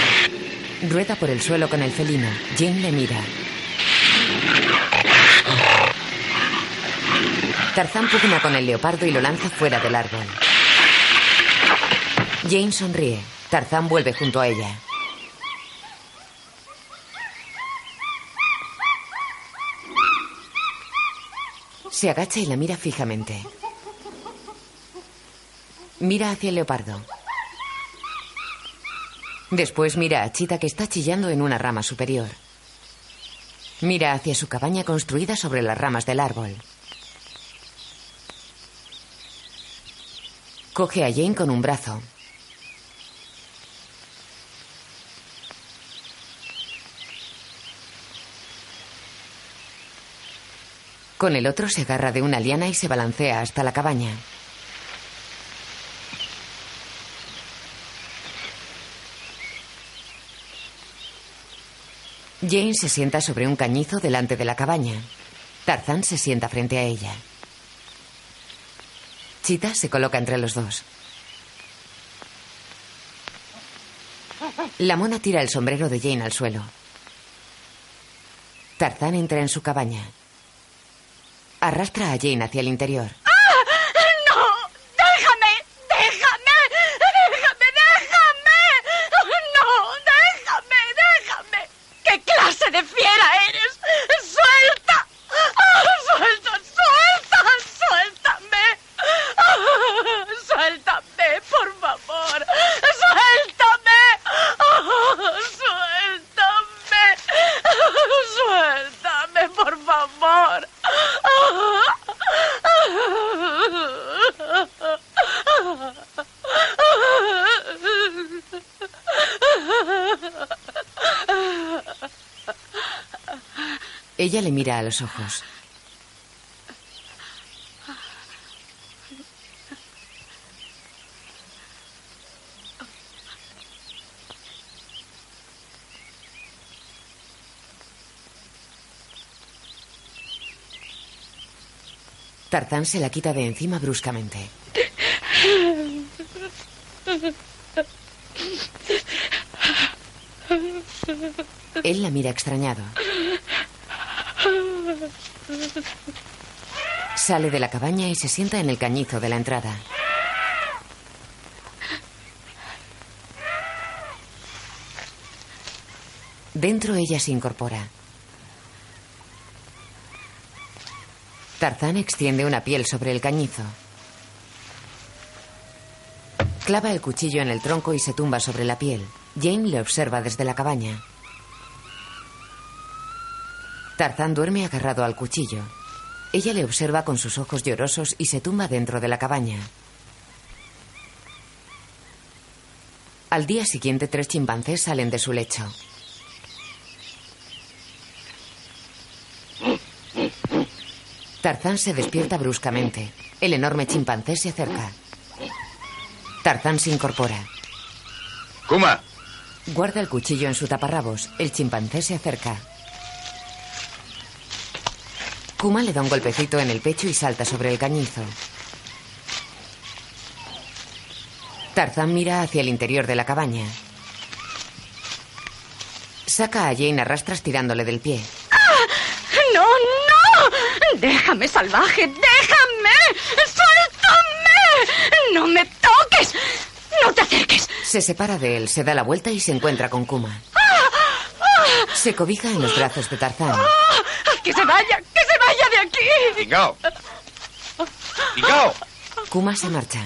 Rueda por el suelo con el felino. Jane le mira. Tarzán pugna con el leopardo y lo lanza fuera del árbol. Jane sonríe. Tarzán vuelve junto a ella. Se agacha y la mira fijamente. Mira hacia el leopardo. Después mira a Chita que está chillando en una rama superior. Mira hacia su cabaña construida sobre las ramas del árbol. Coge a Jane con un brazo. Con el otro se agarra de una liana y se balancea hasta la cabaña. Jane se sienta sobre un cañizo delante de la cabaña. Tarzán se sienta frente a ella. Chita se coloca entre los dos. La mona tira el sombrero de Jane al suelo. Tarzán entra en su cabaña. Arrastra a Jane hacia el interior. ¡No! ¡Déjame! ¡Déjame! ¡Déjame! ¡Déjame! ¡No! ¡Déjame! ¡Déjame! ¿Qué clase de fiera eres? ¡Suelta! ¡Suelta! ¡Suelta! ¡Suéltame! ¡Suéltame, por favor! ¡Suéltame! ¡Suéltame! ¡Suéltame, por favor! Le mira a los ojos. Tarzán se la quita de encima bruscamente. Él la mira extrañado. Sale de la cabaña y se sienta en el cañizo de la entrada. Dentro ella se incorpora. Tarzán extiende una piel sobre el cañizo. Clava el cuchillo en el tronco y se tumba sobre la piel. Jane le observa desde la cabaña. Tarzán duerme agarrado al cuchillo. Ella le observa con sus ojos llorosos y se tumba dentro de la cabaña. Al día siguiente, tres chimpancés salen de su lecho. Tarzán se despierta bruscamente. El enorme chimpancé se acerca. Tarzán se incorpora. ¡Kuma! Guarda el cuchillo en su taparrabos. El chimpancé se acerca. Kuma le da un golpecito en el pecho y salta sobre el cañizo. Tarzán mira hacia el interior de la cabaña. Saca a Jane a rastras tirándole del pie. ¡No, no! ¡Déjame, salvaje! ¡Déjame! ¡Suéltame! ¡No me toques! ¡No te acerques! Se separa de él, se da la vuelta y se encuentra con Kuma. Se cobija en los brazos de Tarzán. ¡Que se vaya! ¡Que vaya de aquí! ¡Ingao! ¡Ingao! Kuma se marcha.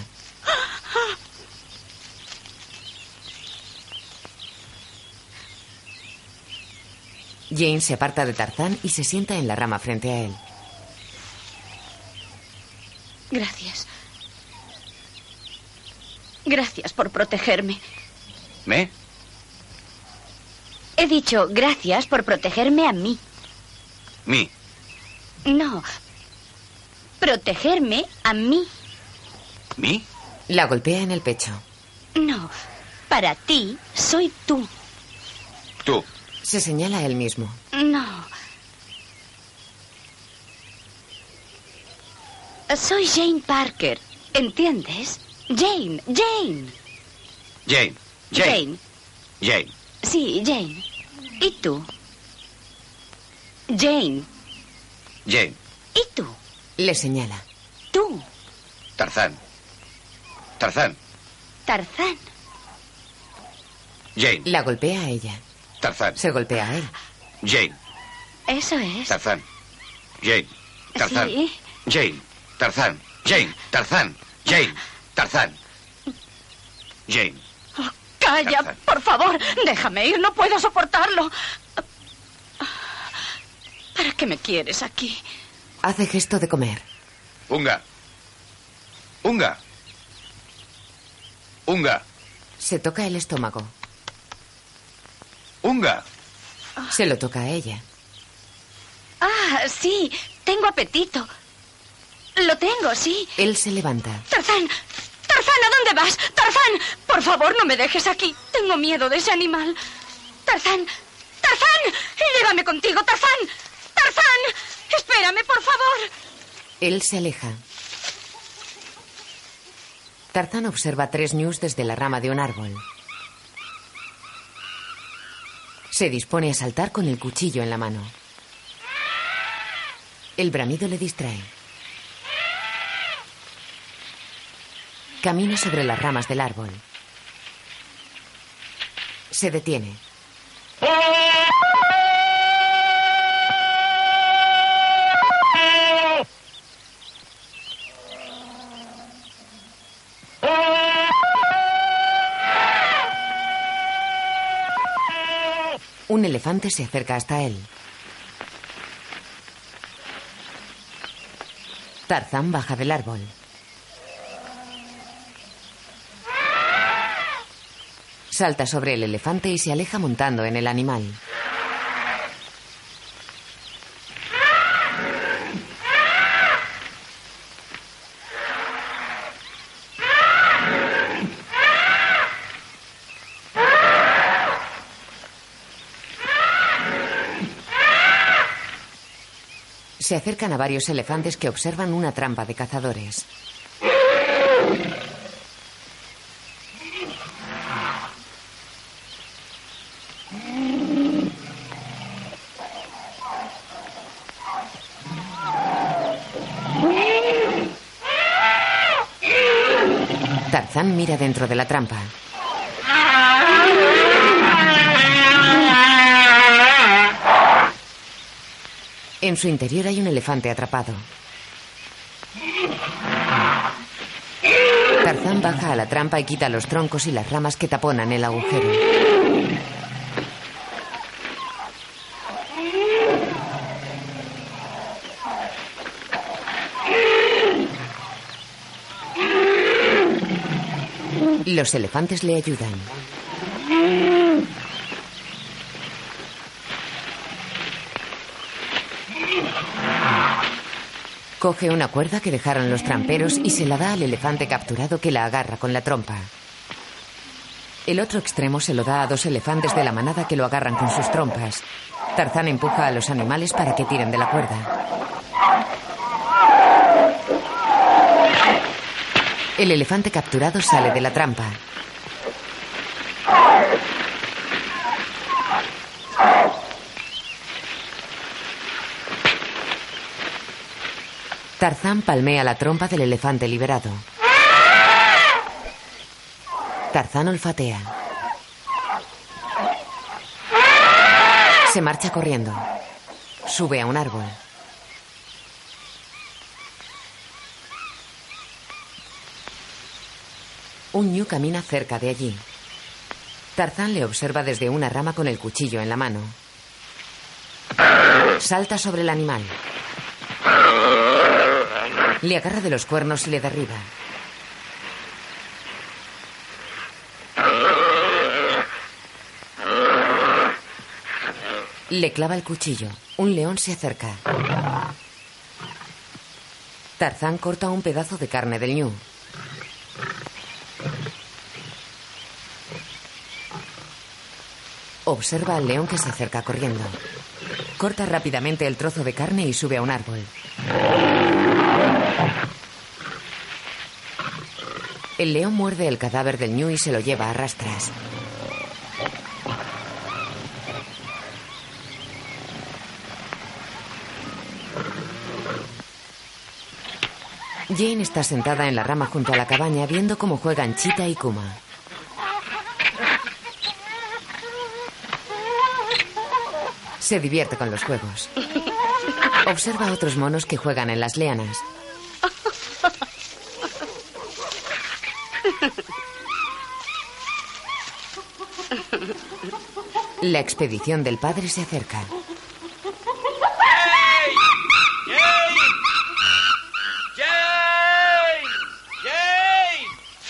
Jane se aparta de Tarzán y se sienta en la rama frente a él. Gracias. Gracias por protegerme. ¿Me? He dicho gracias por protegerme a mí. ¿Mi? No. Protegerme a mí. ¿Mi? La golpea en el pecho. No. Para ti soy tú. Tú. Se señala a él mismo. No. Soy Jane Parker. ¿Entiendes? Jane, Jane. Jane. Jane. Jane. Sí, Jane. ¿Y tú? Jane. Jane. ¿Y tú? Le señala. Tú. Tarzán. Tarzán. Tarzán. Jane. La golpea a ella. Tarzán. Se golpea a él. Jane. Eso es. Tarzán. Jane. Tarzán. Sí. Jane. Tarzán. Jane. Tarzán. Jane. Tarzán. Jane. ¡Calla, Tarzán. por favor! ¡Déjame ir! ¡No puedo soportarlo! ¿Para qué me quieres aquí? Hace gesto de comer. Unga. Unga. Unga. Se toca el estómago. Unga. Se lo toca a ella. Ah, sí. Tengo apetito. Lo tengo, sí. Él se levanta. ¡Tarzán! ¡Tarzán, ¿a dónde vas? ¡Tarzán! Por favor, no me dejes aquí. Tengo miedo de ese animal. ¡Tarzán! ¡Tarzán! ¡Llévame contigo, Tarzán! ¡Tarzán! ¡Espérame, por favor! Él se aleja. Tarzán observa tres ñus desde la rama de un árbol. Se dispone a saltar con el cuchillo en la mano. El bramido le distrae. Camina sobre las ramas del árbol. Se detiene. Un elefante se acerca hasta él. Tarzán baja del árbol. Salta sobre el elefante y se aleja montando en el animal. Acercan a varios elefantes que observan una trampa de cazadores. Tarzán mira dentro de la trampa. En su interior hay un elefante atrapado. Tarzán baja a la trampa y quita los troncos y las ramas que taponan el agujero. Los elefantes le ayudan. Coge una cuerda que dejaron los tramperos y se la da al elefante capturado que la agarra con la trompa. El otro extremo se lo da a dos elefantes de la manada que lo agarran con sus trompas. Tarzán empuja a los animales para que tiren de la cuerda. El elefante capturado sale de la trampa. Tarzán palmea la trompa del elefante liberado. Tarzán olfatea. Se marcha corriendo. Sube a un árbol. Un ñu camina cerca de allí. Tarzán le observa desde una rama con el cuchillo en la mano. Salta sobre el animal. Le agarra de los cuernos y le derriba. Le clava el cuchillo. Un león se acerca. Tarzán corta un pedazo de carne del ñu. Observa al león que se acerca corriendo. Corta rápidamente el trozo de carne y sube a un árbol. El león muerde el cadáver del ñu y se lo lleva a rastras. Jane está sentada en la rama junto a la cabaña viendo cómo juegan Chita y Kuma. Se divierte con los juegos. Observa a otros monos que juegan en las lianas. La expedición del padre se acerca.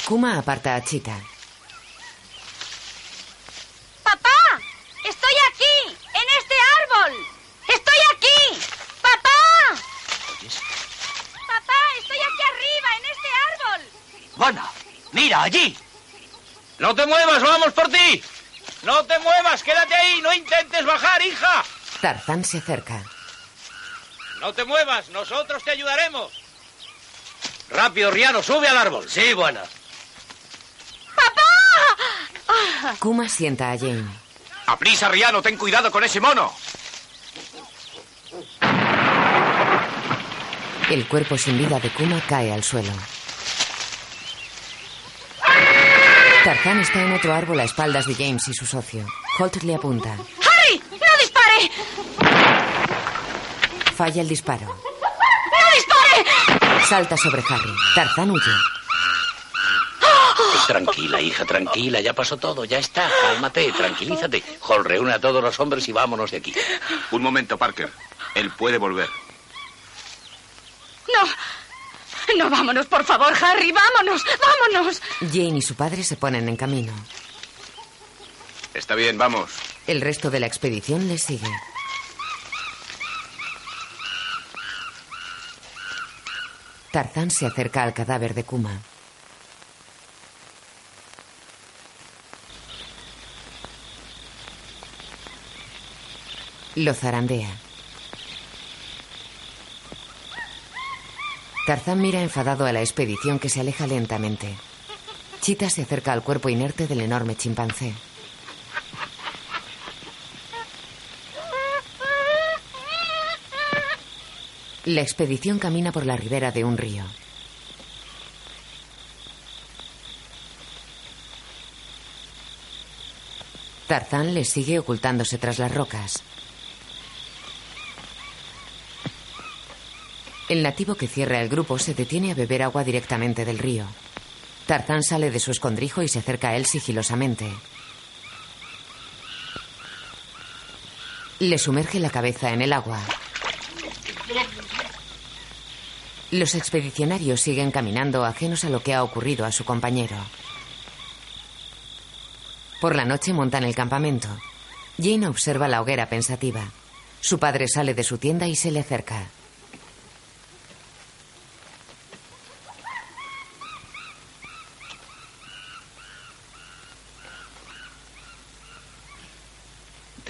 Kuma aparta a Chita. ¡Papá! ¡Estoy aquí! ¡En este árbol! ¡Estoy aquí! ¡Papá! ¡Papá! ¡Estoy aquí arriba, en este árbol! Bueno, mira, allí. No te muevas, vamos por ti. No te muevas, quédate ahí, no intentes bajar, hija. Tarzán se acerca. No te muevas, nosotros te ayudaremos. Rápido, Riano, sube al árbol. Sí, buena. Kuma sienta a Jane. ¡Aprisa, Riano! ¡Ten cuidado con ese mono! El cuerpo sin vida de Kuma cae al suelo. Tarzán está en otro árbol a espaldas de James y su socio. Holt le apunta. ¡Harry! ¡No dispare! Falla el disparo. ¡No dispare! Salta sobre Harry. Tarzán huye. Tranquila, hija, tranquila, ya pasó todo, ya está. Cálmate, tranquilízate. Hall, reúne a todos los hombres y vámonos de aquí. Un momento, Parker. Él puede volver. No. No, vámonos, por favor, Harry, vámonos, vámonos. Jane y su padre se ponen en camino. Está bien, vamos. El resto de la expedición les sigue. Tarzán se acerca al cadáver de Kuma. Lo zarandea. Tarzán mira enfadado a la expedición que se aleja lentamente. Chita se acerca al cuerpo inerte del enorme chimpancé. La expedición camina por la ribera de un río. Tarzán les sigue ocultándose tras las rocas. El nativo que cierra el grupo se detiene a beber agua directamente del río. Tarzán sale de su escondrijo y se acerca a él sigilosamente. Le sumerge la cabeza en el agua. Los expedicionarios siguen caminando ajenos a lo que ha ocurrido a su compañero. Por la noche montan el campamento. Jane observa la hoguera pensativa. Su padre sale de su tienda y se le acerca.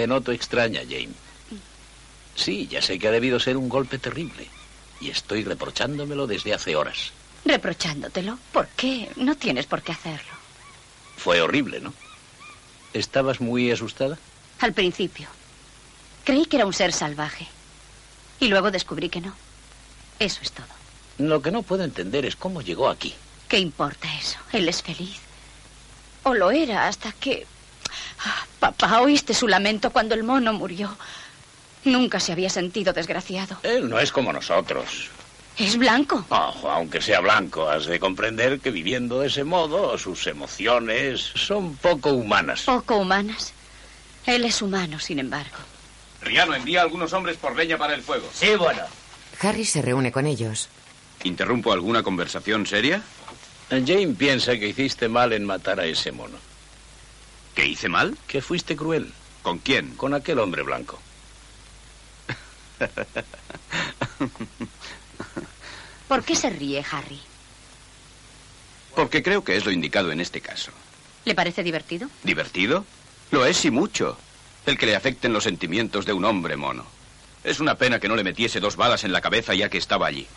Te noto extraña, Jane. Sí, ya sé que ha debido ser un golpe terrible. Y estoy reprochándomelo desde hace horas. ¿Reprochándotelo? ¿Por qué? No tienes por qué hacerlo. Fue horrible, ¿no? ¿Estabas muy asustada? Al principio. Creí que era un ser salvaje. Y luego descubrí que no. Eso es todo. Lo que no puedo entender es cómo llegó aquí. ¿Qué importa eso? Él es feliz. O lo era hasta que... Ah, papá, ¿oíste su lamento cuando el mono murió? Nunca se había sentido desgraciado. Él no es como nosotros. ¿Es blanco? Aunque sea blanco, has de comprender que viviendo de ese modo, sus emociones son poco humanas. Poco humanas. Él es humano, sin embargo. Riano, envía a algunos hombres por leña para el fuego. Sí, bueno. Harry se reúne con ellos. ¿Interrumpo alguna conversación seria? Jane piensa que hiciste mal en matar a ese mono. ¿Que hice mal? Que fuiste cruel. ¿Con quién? Con aquel hombre blanco. ¿Por qué se ríe, Harry? Porque creo que es lo indicado en este caso. ¿Le parece divertido? ¿Divertido? Lo es y mucho. El que le afecten los sentimientos de un hombre mono. Es una pena que no le metiese dos balas en la cabeza ya que estaba allí.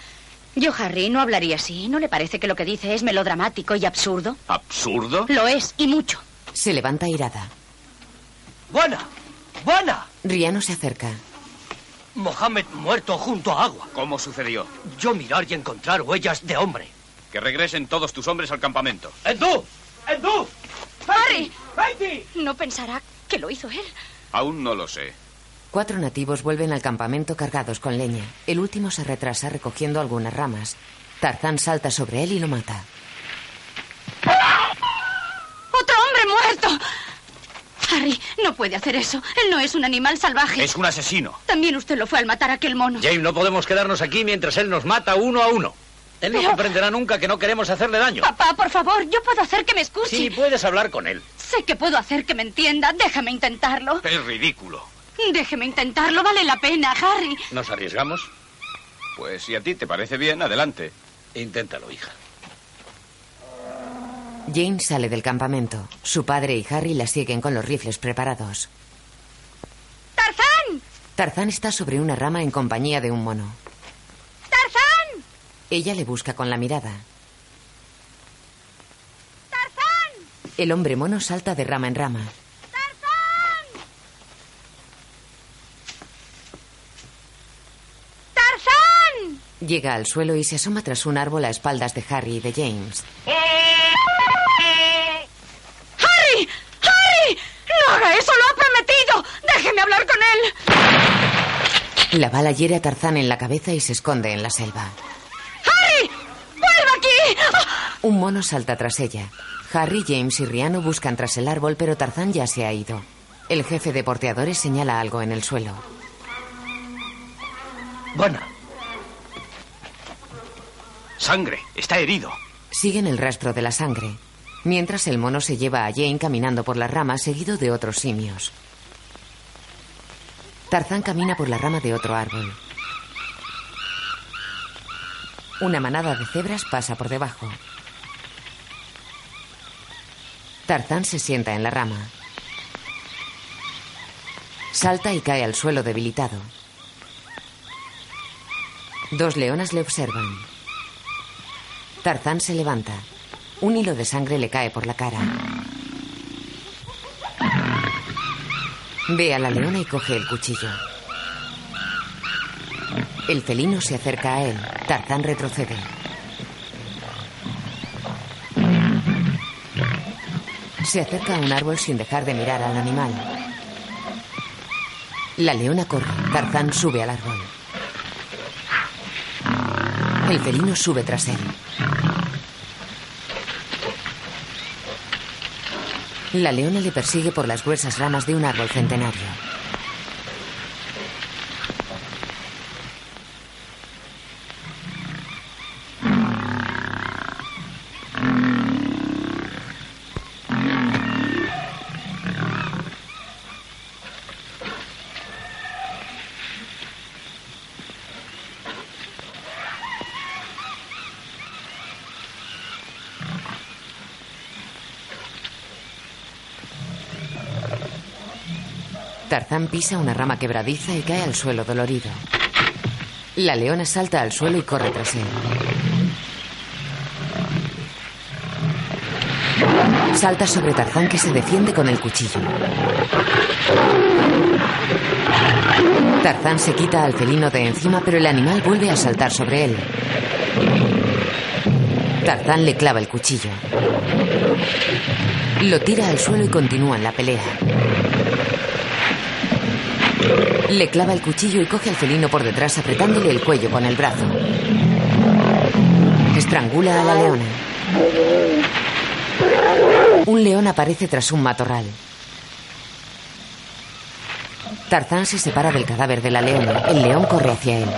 Yo, Harry, no hablaría así. ¿No le parece que lo que dice es melodramático y absurdo? ¿Absurdo? Lo es, y mucho. Se levanta irada. ¡Buena! ¡Buena! Riano se acerca. Mohammed muerto junto a agua. ¿Cómo sucedió? Yo mirar y encontrar huellas de hombre. Que regresen todos tus hombres al campamento. ¡Endú! ¡Endú! ¡Harry! ¡Betty! No pensará que lo hizo él. Aún no lo sé. Cuatro nativos vuelven al campamento cargados con leña. El último se retrasa recogiendo algunas ramas. Tarzán salta sobre él y lo mata. ¡Otro hombre muerto! Harry, no puede hacer eso. Él no es un animal salvaje. Es un asesino. También usted lo fue al matar a aquel mono. Jane, no podemos quedarnos aquí mientras él nos mata uno a uno. Él no Pero- comprenderá nunca que no queremos hacerle daño. Papá, por favor, yo puedo hacer que me escuche. Sí, puedes hablar con él. Sé que puedo hacer que me entienda. Déjame intentarlo. Es ridículo. Déjeme intentarlo. Vale la pena, Harry. ¿Nos arriesgamos? Pues si a ti te parece bien, adelante. Inténtalo, hija. Jane sale del campamento. Su padre y Harry la siguen con los rifles preparados. ¡Tarzán! Tarzán está sobre una rama en compañía de un mono. ¡Tarzán! Ella le busca con la mirada. ¡Tarzán! El hombre mono salta de rama en rama. ¡Tarzán! ¡Tarzán! Llega al suelo y se asoma tras un árbol a espaldas de Harry y de James. ¡Harry! ¡Harry! ¡No haga eso! ¡Lo ha prometido! ¡Déjeme hablar con él! La bala hiere a Tarzán en la cabeza y se esconde en la selva. ¡Harry! ¡Vuelva aquí! Un mono salta tras ella. Harry, James y Riano buscan tras el árbol, pero Tarzán ya se ha ido. El jefe de porteadores señala algo en el suelo. Buena. Sangre. Está herido. Siguen el rastro de la sangre, mientras el mono se lleva a Jane caminando por la rama seguido de otros simios. Tarzán camina por la rama de otro árbol. Una manada de cebras pasa por debajo. Tarzán se sienta en la rama. Salta y cae al suelo debilitado. Dos leonas le observan. Tarzán se levanta. Un hilo de sangre le cae por la cara. Ve a la leona y coge el cuchillo. El felino se acerca a él. Tarzán retrocede. Se acerca a un árbol sin dejar de mirar al animal. La leona corre. Tarzán sube al árbol. El felino sube tras él. La leona le persigue por las gruesas ramas de un árbol centenario. Tarzán pisa una rama quebradiza y cae al suelo dolorido. La leona salta al suelo y corre tras él. Salta sobre Tarzán que se defiende con el cuchillo. Tarzán se quita al felino de encima, pero el animal vuelve a saltar sobre él. Tarzán le clava el cuchillo. Lo tira al suelo y continúan la pelea. Le clava el cuchillo y coge al felino por detrás apretándole el cuello con el brazo. Estrangula a la leona. Un león aparece tras un matorral. Tarzán se separa del cadáver de la leona. El león corre hacia él.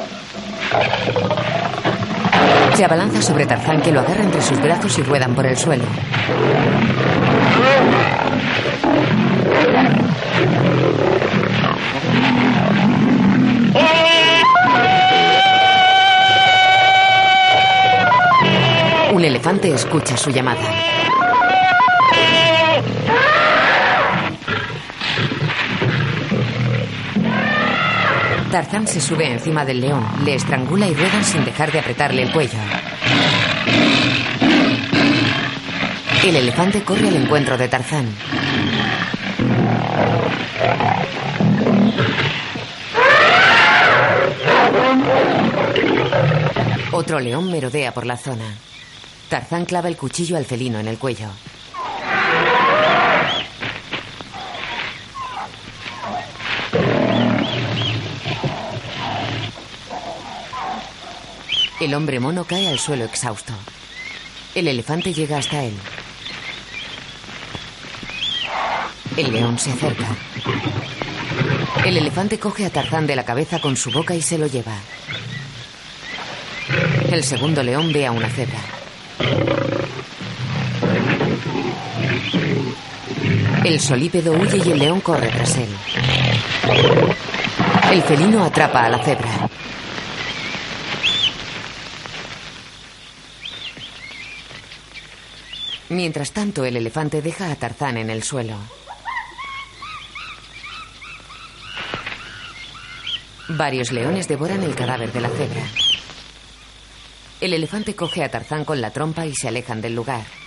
Se abalanza sobre Tarzán que lo agarra entre sus brazos y ruedan por el suelo. Elefante escucha su llamada. Tarzán se sube encima del león, le estrangula y ruedan sin dejar de apretarle el cuello. El elefante corre al encuentro de Tarzán. Otro león merodea por la zona. Tarzán clava el cuchillo al felino en el cuello. El hombre mono cae al suelo exhausto. El elefante llega hasta él. El león se acerca. El elefante coge a Tarzán de la cabeza con su boca y se lo lleva. El segundo león ve a una cebra. El solípedo huye y el león corre tras él. El felino atrapa a la cebra. Mientras tanto, el elefante deja a Tarzán en el suelo. Varios leones devoran el cadáver de la cebra. El elefante coge a Tarzán con la trompa y se alejan del lugar.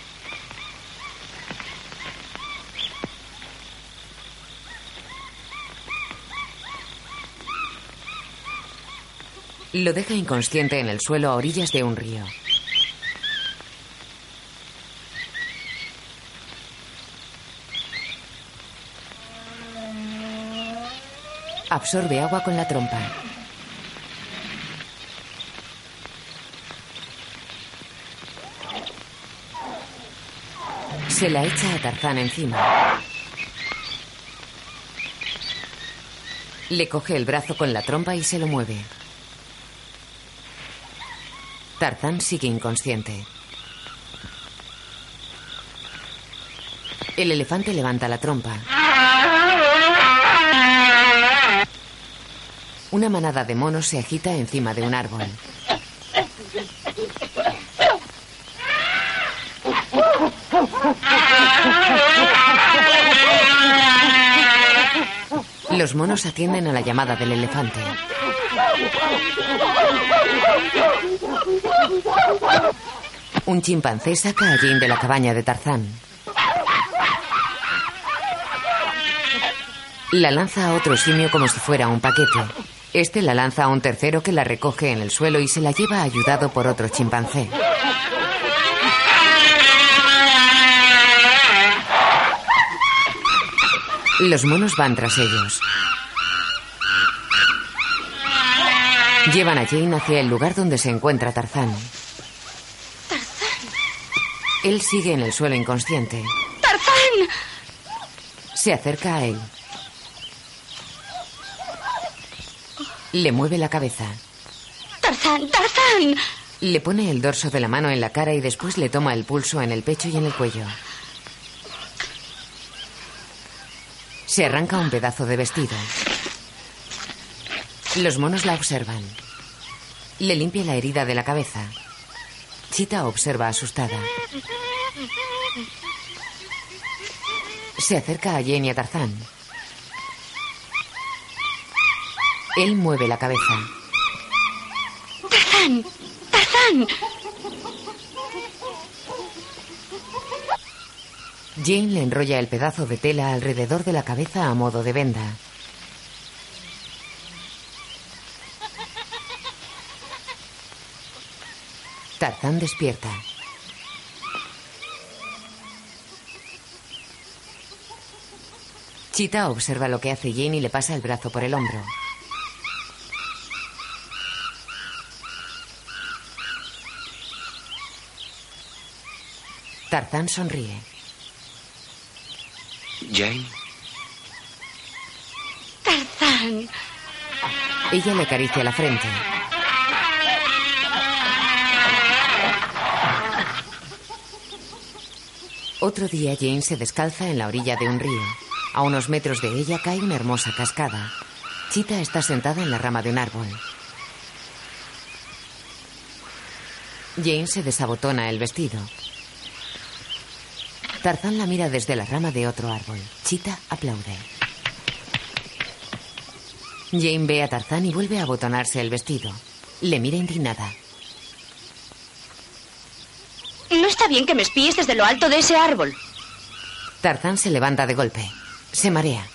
Lo deja inconsciente en el suelo a orillas de un río. Absorbe agua con la trompa. Se la echa a Tarzán encima. Le coge el brazo con la trompa y se lo mueve. Tarzán sigue inconsciente. El elefante levanta la trompa. Una manada de monos se agita encima de un árbol. Los monos atienden a la llamada del elefante. Un chimpancé saca a Jane de la cabaña de Tarzán. La lanza a otro simio como si fuera un paquete. Este la lanza a un tercero que la recoge en el suelo y se la lleva ayudado por otro chimpancé. Los monos van tras ellos. Llevan a Jane hacia el lugar donde se encuentra Tarzán. ¡Tarzán! Él sigue en el suelo inconsciente. ¡Tarzán! Se acerca a él. Le mueve la cabeza. ¡Tarzán! ¡Tarzán! Le pone el dorso de la mano en la cara y después le toma el pulso en el pecho y en el cuello. Se arranca un pedazo de vestido. Los monos la observan. Le limpia la herida de la cabeza. Chita observa asustada. Se acerca a Jane y a Tarzán. Él mueve la cabeza. ¡Tarzán! ¡Tarzán! Jane le enrolla el pedazo de tela alrededor de la cabeza a modo de venda. Tarzán despierta. Chita observa lo que hace Jane y le pasa el brazo por el hombro. Tarzán sonríe. Jane, ¡Tarzán! Ella le acaricia la frente. Otro día Jane se descalza en la orilla de un río. A unos metros de ella cae una hermosa cascada. Chita está sentada en la rama de un árbol. Jane se desabotona el vestido. Tarzán la mira desde la rama de otro árbol. Chita aplaude. Jane ve a Tarzán y vuelve a abotonarse el vestido. Le mira indignada. No está bien que me espíes desde lo alto de ese árbol. Tarzán se levanta de golpe. Se marea.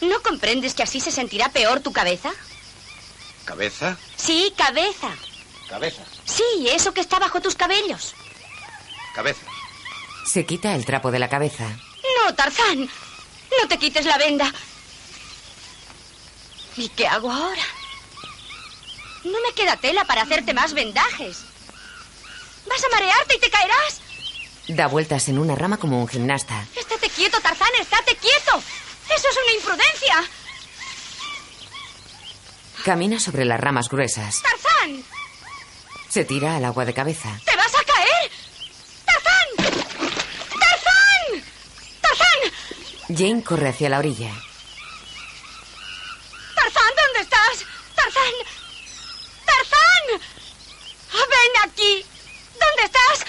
¿No comprendes que así se sentirá peor tu cabeza? ¿cabeza? Sí, cabeza. Cabeza. Sí, eso que está bajo tus cabellos. Cabeza. Se quita el trapo de la cabeza. No, Tarzán. No te quites la venda. ¿Y qué hago ahora? No me queda tela para hacerte más vendajes. Vas a marearte y te caerás. Da vueltas en una rama como un gimnasta. Estate quieto, Tarzán, estate quieto. Eso es una imprudencia. Camina sobre las ramas gruesas. Tarzán, Se tira al agua de cabeza. te vas a caer. Tarzán. Tarzán. Tarzán. Jane corre hacia la orilla. Tarzán, ¿dónde estás? Tarzán. Tarzán. Ah, Ven aquí. ¿Dónde estás?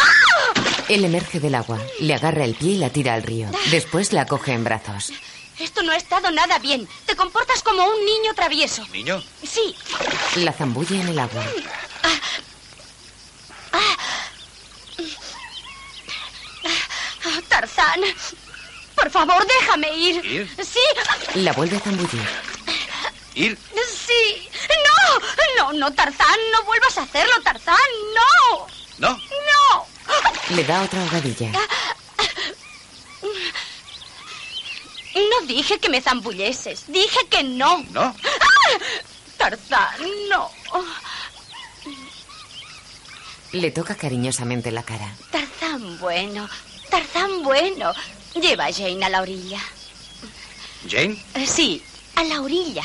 ¡Ah! Él emerge del agua, le agarra el pie y la tira al río. Después la coge en brazos. Esto no ha estado nada bien. Te comportas como un niño travieso. ¿Niño? Sí. La zambulle en el agua. Ah, Tarzán. Por favor, déjame ir. ¿Ir? Sí. La vuelve a zambullir. ¿Ir? Sí. No. No, no, Tarzán. No vuelvas a hacerlo, Tarzán. No. ¿No? No. Le da otra ahogadilla. No dije que me zambulleses. Dije que no. ¿No? ¡Ah! Tarzán, no. Le toca cariñosamente la cara. Tarzán bueno. Tarzán bueno. Lleva a Jane a la orilla. ¿Jane? Eh, Sí, a la orilla.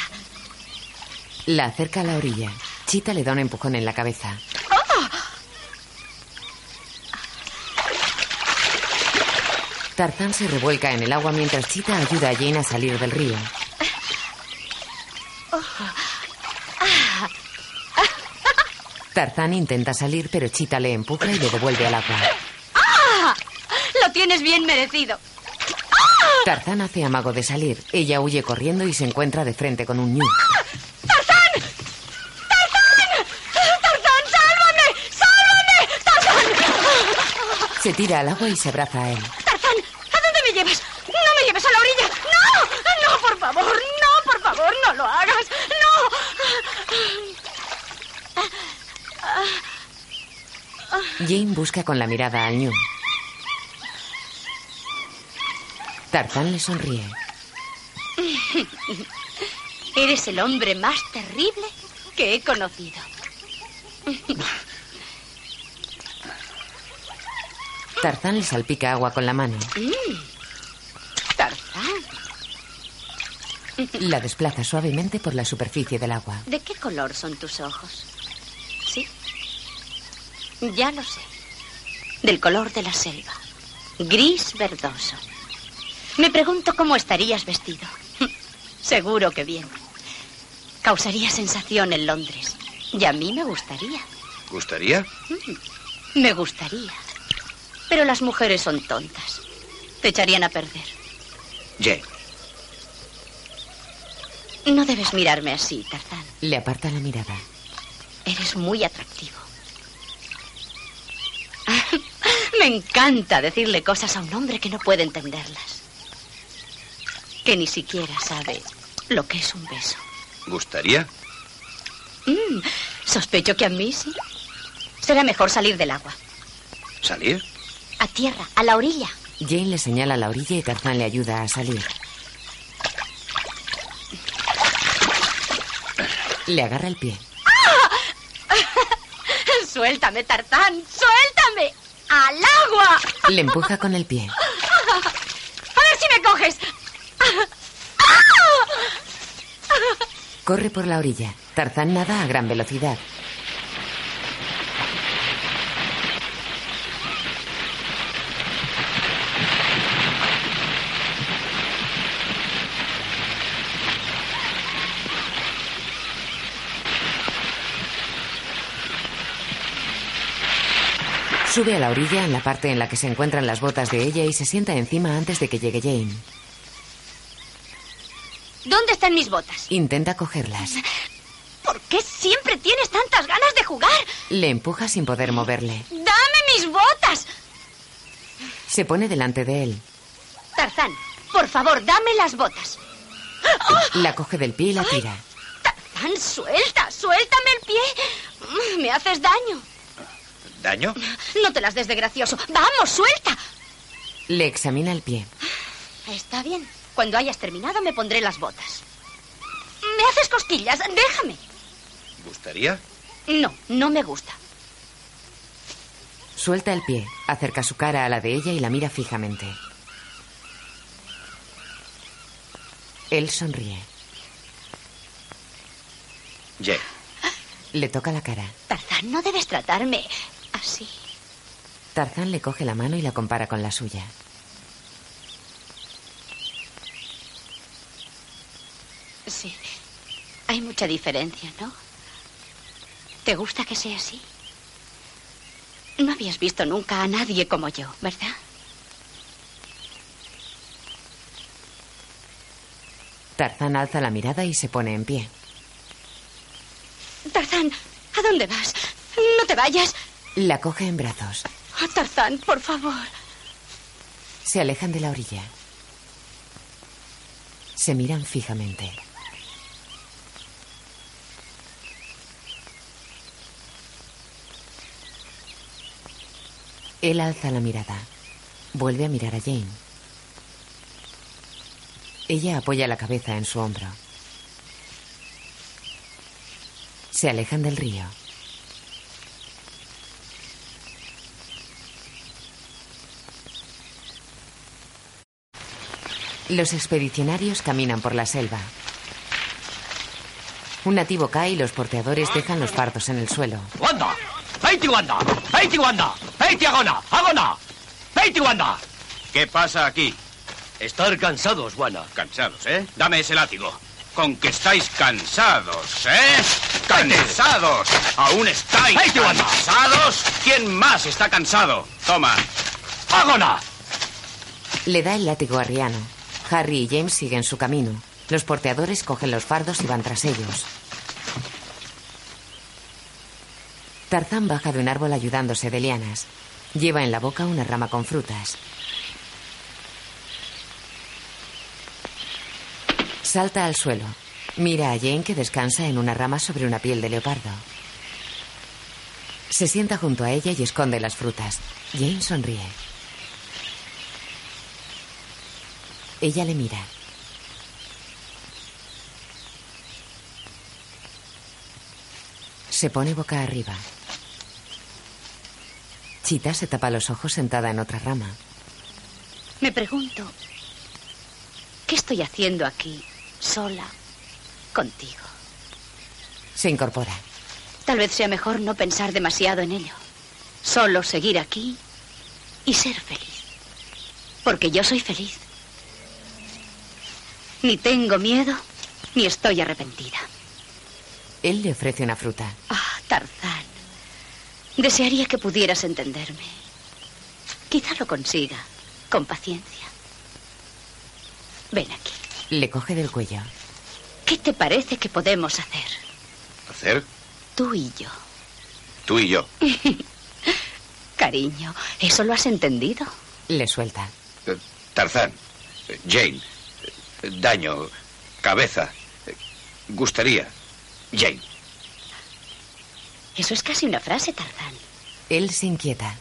La acerca a la orilla. Chita le da un empujón en la cabeza. ¡Ah! Tarzán se revuelca en el agua mientras Chita ayuda a Jane a salir del río. Tarzán intenta salir, pero Chita le empuja y le devuelve al agua. ¡Ah! Lo tienes bien merecido. Tarzán hace amago de salir. Ella huye corriendo y se encuentra de frente con un ñu. Se tira al agua y se abraza a él. ¡Tarzán! ¿A dónde me llevas? ¡No me lleves a la orilla! ¡No! ¡No, por favor! ¡No, por favor! ¡No lo hagas! Jane busca con la mirada al ñu. Tarzán le sonríe. ¡No! Eres el hombre más terrible que he conocido. Tarzán le salpica agua con la mano. Mm. Tarzán, La desplaza suavemente por la superficie del agua. ¿de qué color son tus ojos? ¿Sí? Ya lo sé. Del color de la selva. Gris verdoso. Me pregunto cómo estarías vestido. Seguro que bien. Causaría sensación en Londres. Y a mí me gustaría. ¿Gustaría? Me gustaría. Pero las mujeres son tontas. Te echarían a perder. Jane, No debes mirarme así, Tarzán. Le aparta la mirada. Eres muy atractivo. Me encanta decirle cosas a un hombre que no puede entenderlas. Que ni siquiera sabe lo que es un beso. ¿Gustaría? Mm, sospecho que a mí sí. Será mejor salir del agua. ¿Salir? A tierra, a la orilla. Jane le señala a la orilla y Tarzán le ayuda a salir. Le agarra el pie. Suéltame, Tarzán, suéltame. ¡Al agua! Le empuja con el pie. A ver si me coges. Corre por la orilla. Tarzán nada a gran velocidad. Sube a la orilla en la parte en la que se encuentran las botas de ella y se sienta encima antes de que llegue Jane. ¿Dónde están mis botas? Intenta cogerlas. ¿Por qué siempre tienes tantas ganas de jugar? Le empuja sin poder moverle. ¡Dame mis botas! Se pone delante de él. Tarzán, por favor, dame las botas. La coge del pie y la tira. Tarzán, suelta, suéltame el pie. Me haces daño. ¿Daño? No te las des de gracioso. Vamos, suelta. Le examina el pie. Está bien. Cuando hayas terminado me pondré las botas. Me haces cosquillas. Déjame. ¿Gustaría? No, no me gusta. Suelta el pie, acerca su cara a la de ella y la mira fijamente. Él sonríe. Jane. Le toca la cara. Tarzán, no debes tratarme así. Tarzán le coge la mano y la compara con la suya. Sí. Hay mucha diferencia, ¿no? ¿Te gusta que sea así? No habías visto nunca a nadie como yo, ¿verdad? Tarzán alza la mirada y se pone en pie. Tarzán, ¿a dónde vas? No te vayas. La coge en brazos. Oh, Tarzán, por favor. Se alejan de la orilla. Se miran fijamente. Él alza la mirada. Vuelve a mirar a Jane. Ella apoya la cabeza en su hombro. Se alejan del río. Los expedicionarios caminan por la selva. Un nativo cae y los porteadores dejan los fardos en el suelo. ¡Wanda! ¡Heiti Wanda! ¡Heiti Wanda! ¡Heiti Agona! ¡Agona! ¡Heiti Wanda! ¿Qué pasa aquí? Estar cansados, Wanda. Cansados, ¿eh? Dame ese látigo. Con que estáis cansados, ¿eh? ¡Cansados! ¿Aún estáis cansados? ¿Quién más está cansado? Toma. ¡Agona! Le da el látigo a Riano. Harry y James siguen su camino. Los porteadores cogen los fardos y van tras ellos. Tarzán baja de un árbol ayudándose de lianas. Lleva en la boca una rama con frutas. Salta al suelo. Mira a Jane que descansa en una rama sobre una piel de leopardo. Se sienta junto a ella y esconde las frutas. Jane sonríe. Ella le mira. Se pone boca arriba. Chita se tapa los ojos sentada en otra rama. Me pregunto, ¿qué estoy haciendo aquí, sola, contigo? Se incorpora. Tal vez sea mejor no pensar demasiado en ello. Solo seguir aquí y ser feliz. Porque yo soy feliz. Ni tengo miedo, ni estoy arrepentida. Él le ofrece una fruta. Ah, Tarzán. Desearía que pudieras entenderme. Quizá lo consiga, con paciencia. Ven aquí. Le coge del cuello. ¿Qué te parece que podemos hacer? ¿Hacer? Tú y yo. Tú y yo. Cariño, ¿eso lo has entendido? Le suelta. Eh, Tarzán. eh, Jane. Daño. Cabeza. Gustaría. Jane. Eso es casi una frase, Tarzán. Él se inquieta.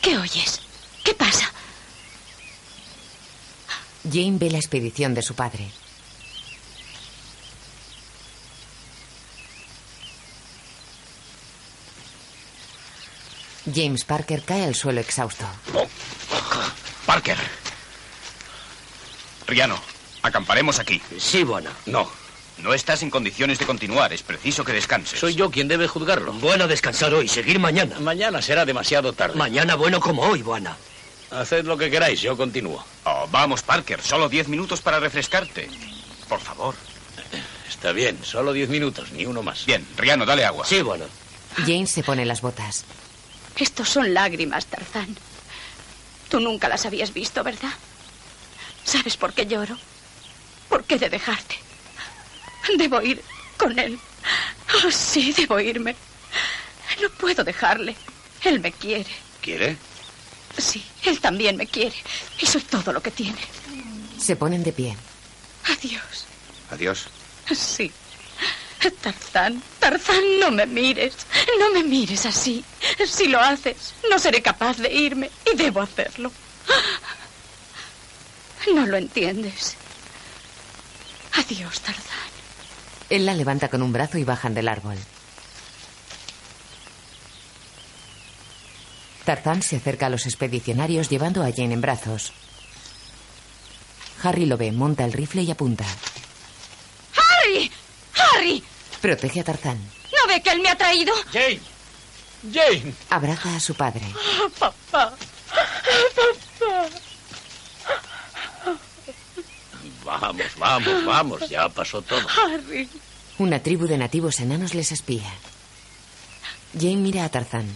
¿Qué oyes? ¿Qué pasa? Jane ve la expedición de su padre. James Parker cae al suelo exhausto. Parker. Riano, acamparemos aquí. Sí, bueno. No. No estás en condiciones de continuar. Es preciso que descanses. Soy yo quien debe juzgarlo. Bueno descansar hoy, seguir mañana. Mañana será demasiado tarde. Mañana bueno como hoy, buena. Haced lo que queráis, yo continúo. Oh, vamos, Parker. Solo diez minutos para refrescarte. Por favor. Está bien, solo diez minutos, ni uno más. Bien, Riano, dale agua. Sí, bueno. James se pone las botas. Estos son lágrimas, Tarzán. Tú nunca las habías visto, ¿verdad? ¿Sabes por qué lloro? ¿Por qué de dejarte? Debo ir con él. Oh, sí, debo irme. No puedo dejarle. Él me quiere. ¿Quiere? Sí, él también me quiere. Y soy todo lo que tiene. Se ponen de pie. Adiós. Adiós. Sí. Tarzán, Tarzán, no me mires. No me mires así. Si lo haces, no seré capaz de irme y debo hacerlo. No lo entiendes. Adiós, Tarzán. Él la levanta con un brazo y bajan del árbol. Tarzán se acerca a los expedicionarios llevando a Jane en brazos. Harry lo ve, monta el rifle y apunta. ¡Harry! ¡Harry! Protege a Tarzán. ¿No ve que él me ha traído? Jane. Jane. Abraza a su padre. Oh, papá. Papá. Vamos, vamos, vamos. Ya pasó todo. Harry. Una tribu de nativos enanos les espía. Jane mira a Tarzán.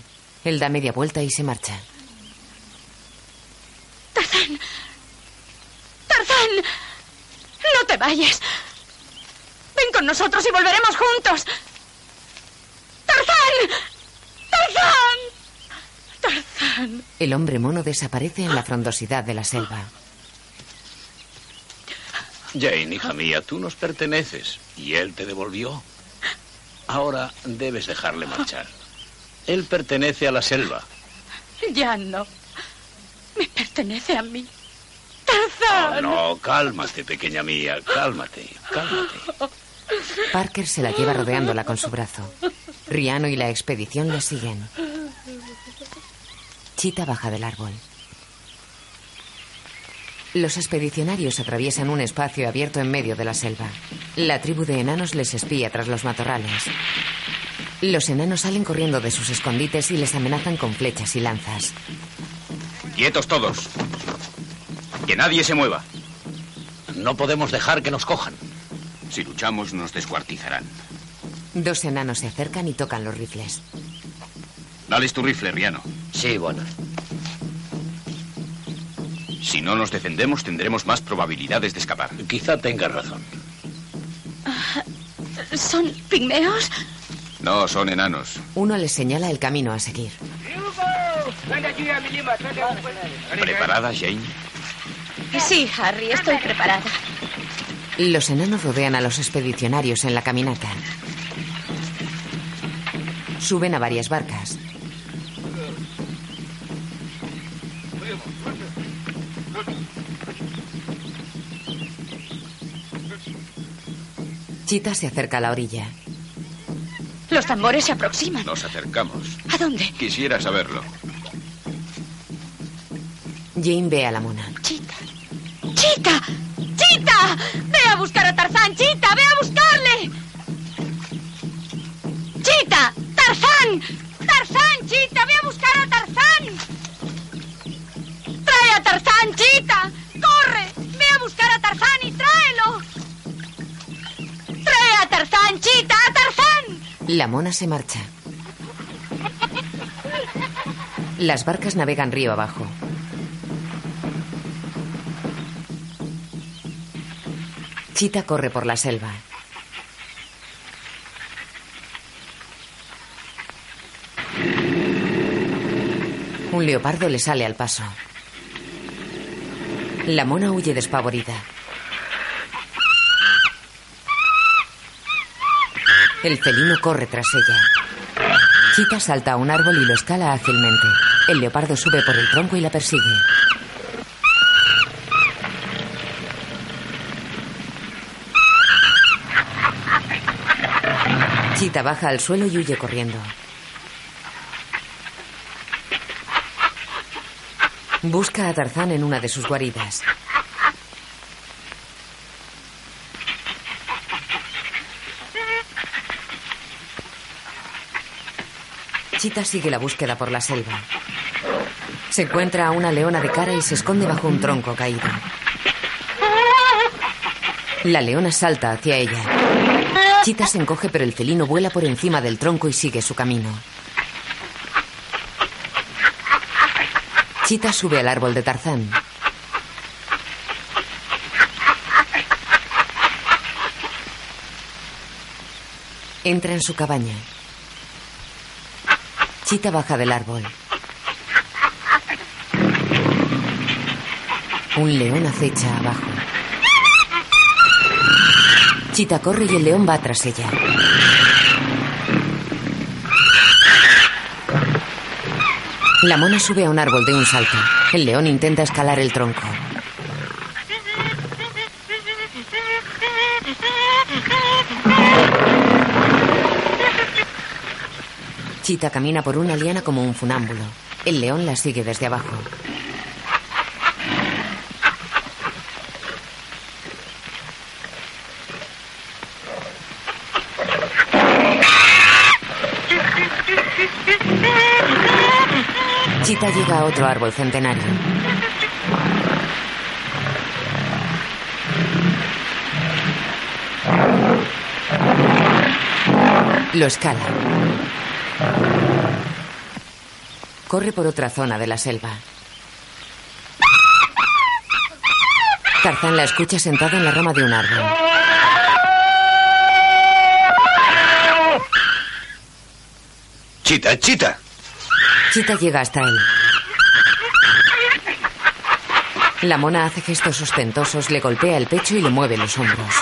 Él da media vuelta y se marcha. Tarzán. Tarzán. No te vayas. Ven con nosotros y volveremos juntos. Tarzán. Tarzán. Tarzán. El hombre mono desaparece en la frondosidad de la selva. Jane, hija mía, tú nos perteneces y él te devolvió. Ahora debes dejarle marchar. Él pertenece a la selva. Ya no. Me pertenece a mí. Tarzán. No, no, cálmate, pequeña mía, cálmate, cálmate. Parker se la lleva rodeándola con su brazo. Riano y la expedición le siguen. Chita baja del árbol. Los expedicionarios atraviesan un espacio abierto en medio de la selva. La tribu de enanos les espía tras los matorrales. Los enanos salen corriendo de sus escondites y les amenazan con flechas y lanzas. Quietos todos. Que nadie se mueva. No podemos dejar que nos cojan. Si luchamos, nos descuartizarán. Dos enanos se acercan y tocan los rifles. Dales tu rifle, Riano. Sí, bueno. Si no nos defendemos, tendremos más probabilidades de escapar. Quizá tengas razón. ¿Son pigmeos? No, son enanos. Uno les señala el camino a seguir. ¿Preparada, Jane? Sí, Harry, estoy preparada. Los enanos rodean a los expedicionarios en la caminata. Suben a varias barcas. Chita se acerca a la orilla. Los tambores se aproximan. Nos acercamos. ¿A dónde? Quisiera saberlo. Jane ve a la mona. Chita. ¡Chita! ¡Chita! ¡Ve a buscar a Tarzán! ¡Chita! ¡Ve a buscarle! ¡Chita! ¡Tarzán! ¡Tarzán, Chita! ¡Ve a buscar a Tarzán! ¡Trae a Tarzán, Chita! ¡Corre! ¡Ve a buscar a ¡Trae a Tarzán, Chita! ¡A Tarzán! La mona se marcha. Las barcas navegan río abajo. Chita corre por la selva. Un leopardo le sale al paso. La mona huye despavorida. El felino corre tras ella. Chita salta a un árbol y lo escala ágilmente. El leopardo sube por el tronco y la persigue. Chita baja al suelo y huye corriendo. Busca a Tarzán en una de sus guaridas. Chita sigue la búsqueda por la selva. Se encuentra a una leona de cara y se esconde bajo un tronco caído. La leona salta hacia ella. Chita se encoge pero el felino vuela por encima del tronco y sigue su camino. Chita sube al árbol de Tarzán. Entra en su cabaña. Chita baja del árbol. Un león acecha abajo. Chita corre y el león va tras ella. La mona sube a un árbol de un salto. El león intenta escalar el tronco. Chita camina por una liana como un funámbulo. El león la sigue desde abajo. Chita llega a otro árbol centenario. Lo escala. Corre por otra zona de la selva. Tarzán la escucha sentado en la rama de un árbol. Chita, chita. Chita llega hasta él. La mona hace gestos ostentosos, le golpea el pecho y le mueve los hombros.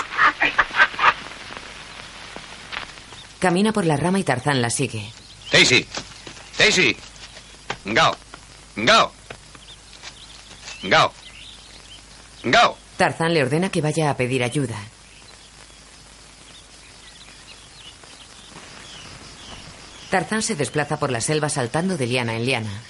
Camina por la rama y Tarzán la sigue. Daisy. Daisy. Gao. Gao. Gao. Gao. Tarzán le ordena que vaya a pedir ayuda. Tarzán se desplaza por la selva saltando de liana en liana.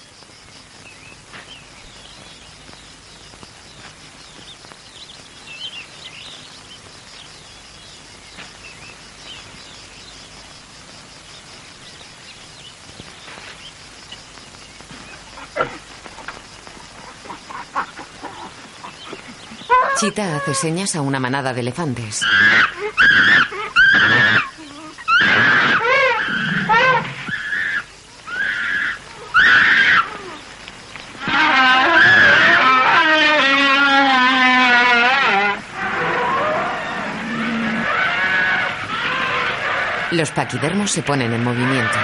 Chita hace señas a una manada de elefantes. Los paquidermos se ponen en movimiento.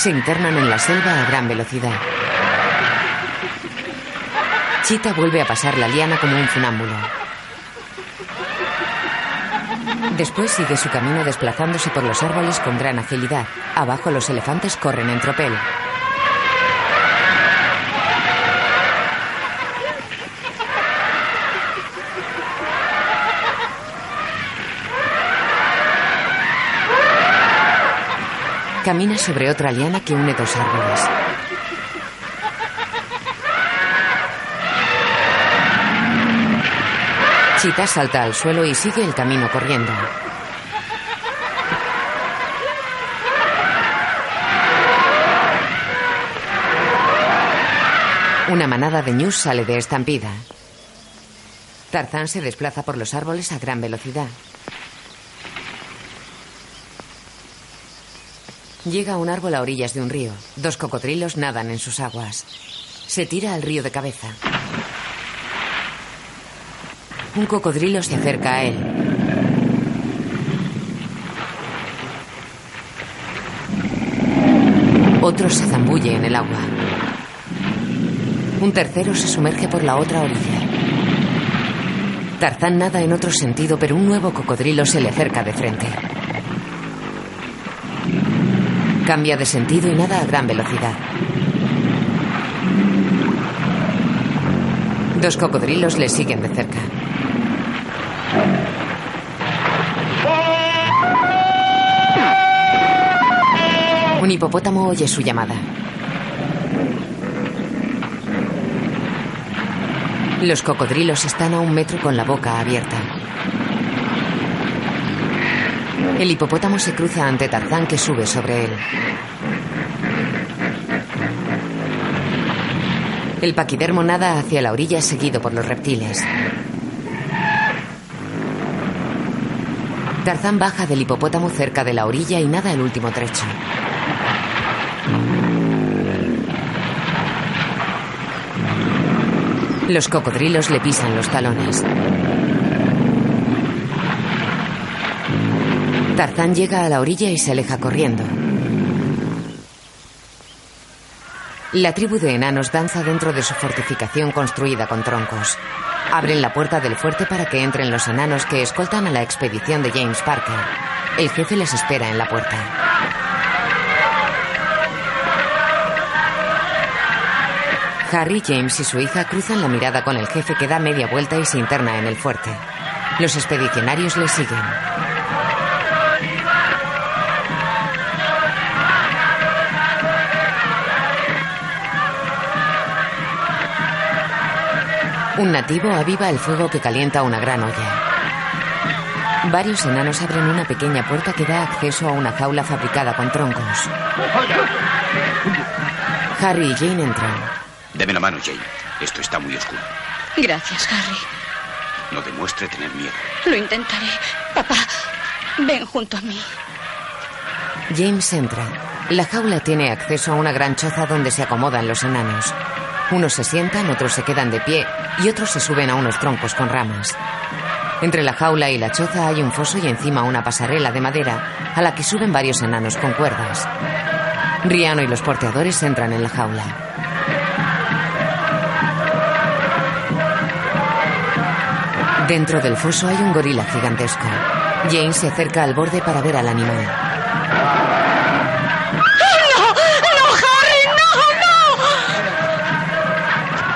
Se internan en la selva a gran velocidad. Chita vuelve a pasar la liana como un funámbulo. Después sigue su camino desplazándose por los árboles con gran agilidad. Abajo los elefantes corren en tropel. Camina sobre otra liana que une dos árboles. Chita salta al suelo y sigue el camino corriendo. Una manada de ñus sale de estampida. Tarzán se desplaza por los árboles a gran velocidad. Llega a un árbol a orillas de un río. Dos cocodrilos nadan en sus aguas. Se tira al río de cabeza. Un cocodrilo se acerca a él. Otro se zambulle en el agua. Un tercero se sumerge por la otra orilla. Tarzán nada en otro sentido, pero un nuevo cocodrilo se le acerca de frente. Cambia de sentido y nada a gran velocidad. Dos cocodrilos le siguen de cerca. Un hipopótamo oye su llamada. Los cocodrilos están a un metro con la boca abierta. El hipopótamo se cruza ante Tarzán que sube sobre él. El paquidermo nada hacia la orilla seguido por los reptiles. Tarzán baja del hipopótamo cerca de la orilla y nada el último trecho. Los cocodrilos le pisan los talones. Tarzán llega a la orilla y se aleja corriendo. La tribu de enanos danza dentro de su fortificación construida con troncos. Abren la puerta del fuerte para que entren los enanos que escoltan a la expedición de James Parker. El jefe les espera en la puerta. Harry, James y su hija cruzan la mirada con el jefe que da media vuelta y se interna en el fuerte. Los expedicionarios le siguen. Un nativo aviva el fuego que calienta una gran olla. Varios enanos abren una pequeña puerta que da acceso a una jaula fabricada con troncos. Harry y Jane entran. Deme la mano, Jane. Esto está muy oscuro. Gracias, Harry. No demuestre tener miedo. Lo intentaré. Papá, ven junto a mí. James entra. La jaula tiene acceso a una gran choza donde se acomodan los enanos. Unos se sientan, otros se quedan de pie y otros se suben a unos troncos con ramas. Entre la jaula y la choza hay un foso y encima una pasarela de madera a la que suben varios enanos con cuerdas. Riano y los porteadores entran en la jaula. Dentro del foso hay un gorila gigantesco. Jane se acerca al borde para ver al animal.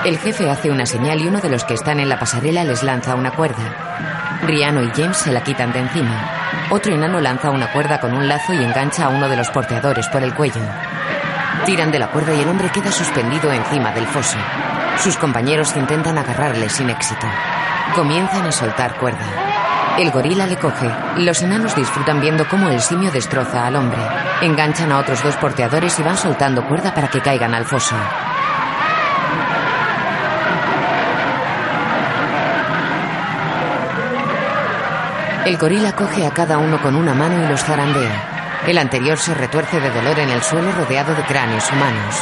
El jefe hace una señal y uno de los que están en la pasarela les lanza una cuerda. Riano y James se la quitan de encima. Otro enano lanza una cuerda con un lazo y engancha a uno de los porteadores por el cuello. Tiran de la cuerda y el hombre queda suspendido encima del foso. Sus compañeros intentan agarrarle sin éxito. Comienzan a soltar cuerda. El gorila le coge. Los enanos disfrutan viendo cómo el simio destroza al hombre. Enganchan a otros dos porteadores y van soltando cuerda para que caigan al foso. El gorila coge a cada uno con una mano y los zarandea. El anterior se retuerce de dolor en el suelo rodeado de cráneos humanos.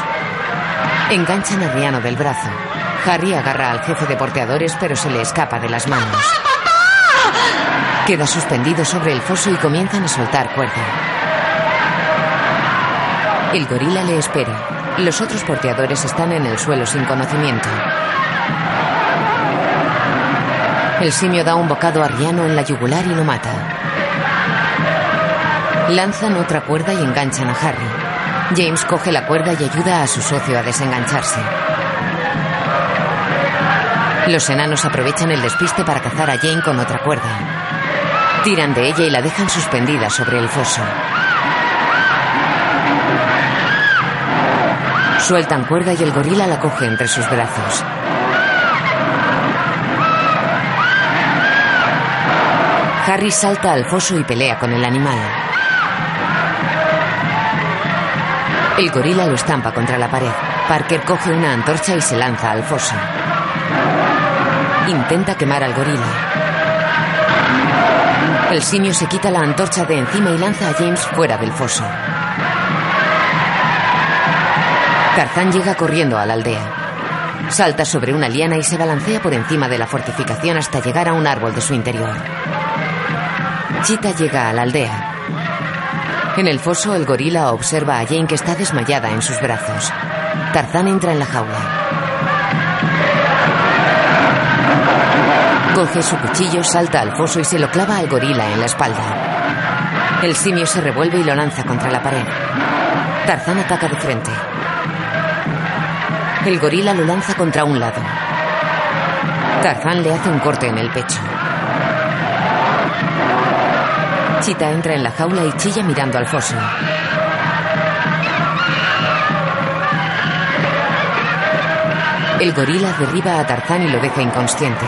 Enganchan a Riano del brazo. Harry agarra al jefe de porteadores pero se le escapa de las manos. Queda suspendido sobre el foso y comienzan a soltar cuerda. El gorila le espera. Los otros porteadores están en el suelo sin conocimiento. El simio da un bocado a Riano en la yugular y lo mata. Lanzan otra cuerda y enganchan a Harry. James coge la cuerda y ayuda a su socio a desengancharse. Los enanos aprovechan el despiste para cazar a Jane con otra cuerda. Tiran de ella y la dejan suspendida sobre el foso. Sueltan cuerda y el gorila la coge entre sus brazos. Harry salta al foso y pelea con el animal. El gorila lo estampa contra la pared. Parker coge una antorcha y se lanza al foso. Intenta quemar al gorila. El simio se quita la antorcha de encima y lanza a James fuera del foso. Tarzán llega corriendo a la aldea. Salta sobre una liana y se balancea por encima de la fortificación hasta llegar a un árbol de su interior. Chita llega a la aldea. En el foso, el gorila observa a Jane que está desmayada en sus brazos. Tarzán entra en la jaula. Coge su cuchillo, salta al foso y se lo clava al gorila en la espalda. El simio se revuelve y lo lanza contra la pared. Tarzán ataca de frente. El gorila lo lanza contra un lado. Tarzán le hace un corte en el pecho. Chita entra en la jaula y chilla mirando al foso. El gorila derriba a Tarzán y lo deja inconsciente.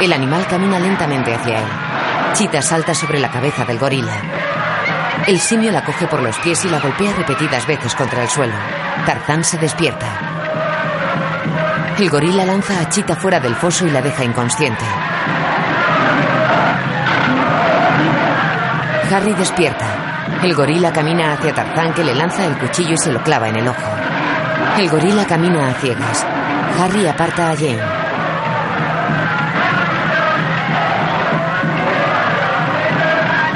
El animal camina lentamente hacia él. Chita salta sobre la cabeza del gorila. El simio la coge por los pies y la golpea repetidas veces contra el suelo. Tarzán se despierta. El gorila lanza a Chita fuera del foso y la deja inconsciente. Harry despierta. El gorila camina hacia Tarzán que le lanza el cuchillo y se lo clava en el ojo. El gorila camina a ciegas. Harry aparta a Jane.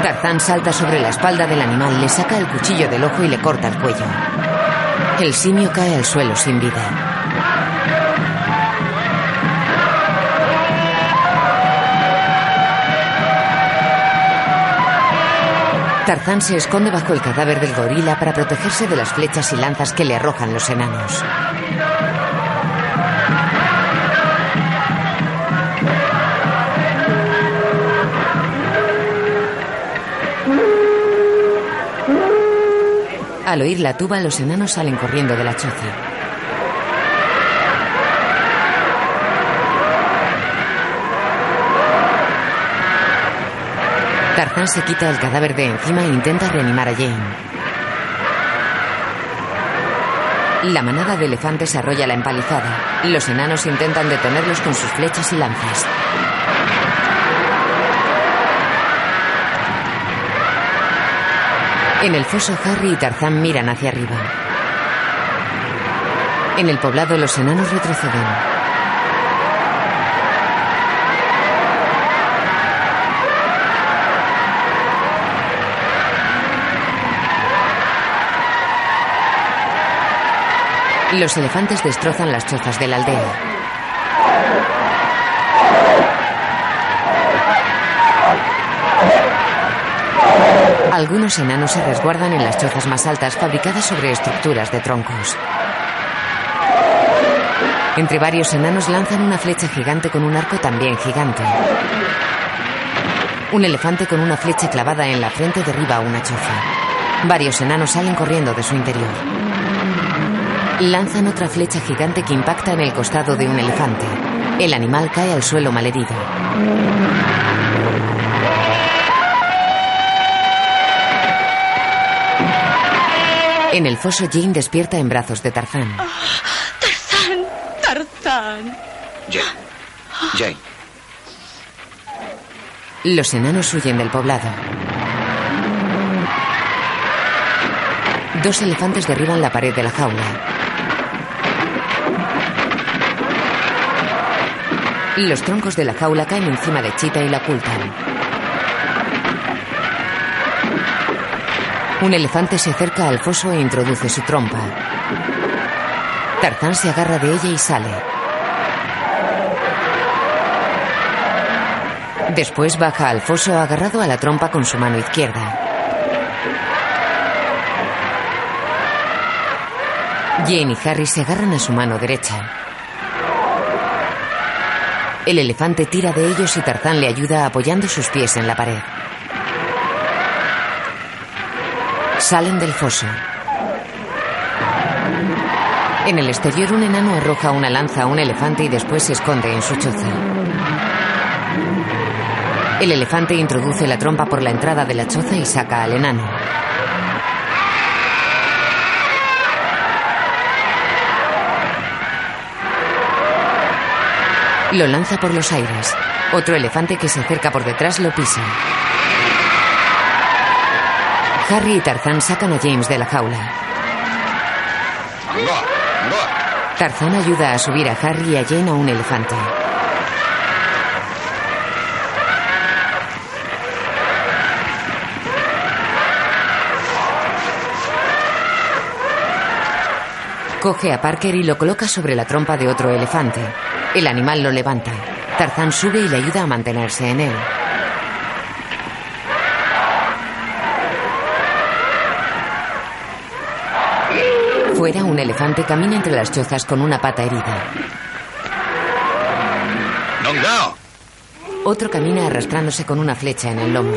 Tarzán salta sobre la espalda del animal, le saca el cuchillo del ojo y le corta el cuello. El simio cae al suelo sin vida. Tarzán se esconde bajo el cadáver del gorila para protegerse de las flechas y lanzas que le arrojan los enanos. Al oír la tuba, los enanos salen corriendo de la choza. Tarzán se quita el cadáver de encima e intenta reanimar a Jane. La manada de elefantes arrolla la empalizada. Los enanos intentan detenerlos con sus flechas y lanzas. En el foso, Harry y Tarzán miran hacia arriba. En el poblado, los enanos retroceden. Los elefantes destrozan las chozas de la aldea. Algunos enanos se resguardan en las chozas más altas fabricadas sobre estructuras de troncos. Entre varios enanos lanzan una flecha gigante con un arco también gigante. Un elefante con una flecha clavada en la frente derriba una choza. Varios enanos salen corriendo de su interior. Lanzan otra flecha gigante que impacta en el costado de un elefante. El animal cae al suelo malherido. En el foso, Jane despierta en brazos de Tarzán. Tarzán, Tarzán. Jane. Jane. Los enanos huyen del poblado. Dos elefantes derriban la pared de la jaula. Los troncos de la jaula caen encima de Chita y la ocultan. Un elefante se acerca al foso e introduce su trompa. Tarzán se agarra de ella y sale. Después baja al foso agarrado a la trompa con su mano izquierda. Jane y Harry se agarran a su mano derecha. El elefante tira de ellos y Tarzán le ayuda apoyando sus pies en la pared. Salen del foso. En el exterior un enano arroja una lanza a un elefante y después se esconde en su choza. El elefante introduce la trompa por la entrada de la choza y saca al enano. Lo lanza por los aires. Otro elefante que se acerca por detrás lo pisa. Harry y Tarzán sacan a James de la jaula. Tarzán ayuda a subir a Harry y a Jane a un elefante. Coge a Parker y lo coloca sobre la trompa de otro elefante. El animal lo levanta. Tarzán sube y le ayuda a mantenerse en él. Fuera, un elefante camina entre las chozas con una pata herida. Otro camina arrastrándose con una flecha en el lomo.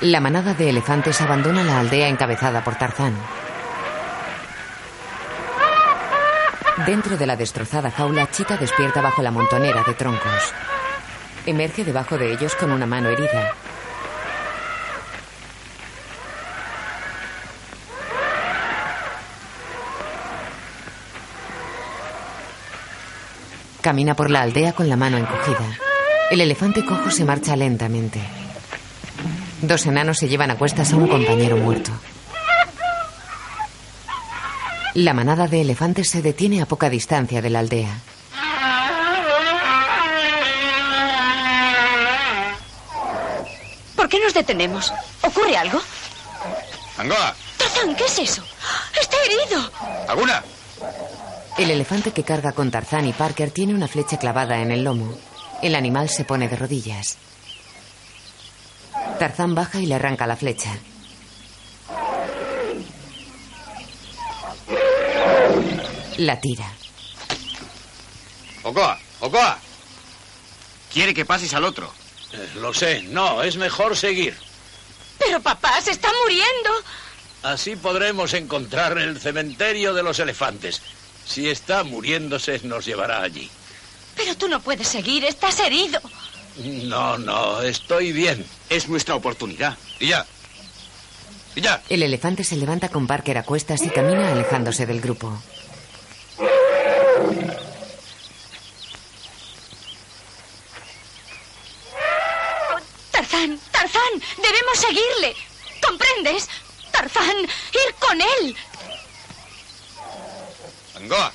La manada de elefantes abandona la aldea encabezada por Tarzán. Dentro de la destrozada jaula, Chita despierta bajo la montonera de troncos. Emerge debajo de ellos con una mano herida. Camina por la aldea con la mano encogida. El elefante cojo se marcha lentamente. Dos enanos se llevan a cuestas a un compañero muerto. La manada de elefantes se detiene a poca distancia de la aldea. ¿Por qué nos detenemos? ¿Ocurre algo? ¡Angoa! Tarzán, ¿qué es eso? ¡Está herido! ¿Alguna? El elefante que carga con Tarzán y Parker tiene una flecha clavada en el lomo. El animal se pone de rodillas. Tarzán baja y le arranca la flecha. La tira. ¡Ocoa! ¡Ocoa! Quiere que pases al otro. Eh, lo sé. No, es mejor seguir. Pero papá, se está muriendo. Así podremos encontrar el cementerio de los elefantes. Si está muriéndose, nos llevará allí. Pero tú no puedes seguir, estás herido. No, no, estoy bien. Es nuestra oportunidad. Y ya. Y ya. El elefante se levanta con Parker a cuestas y camina alejándose del grupo. Tarzán, Tarzán, debemos seguirle. ¿Comprendes? Tarzán, ir con él. Angoa.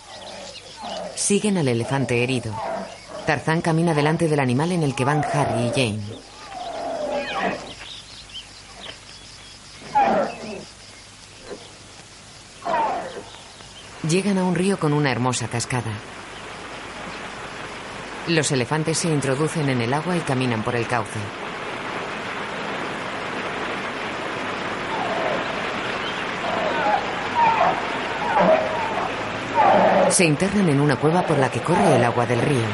Siguen al elefante herido. Tarzán camina delante del animal en el que van Harry y Jane. Llegan a un río con una hermosa cascada. Los elefantes se introducen en el agua y caminan por el cauce. Se internan en una cueva por la que corre el agua del río.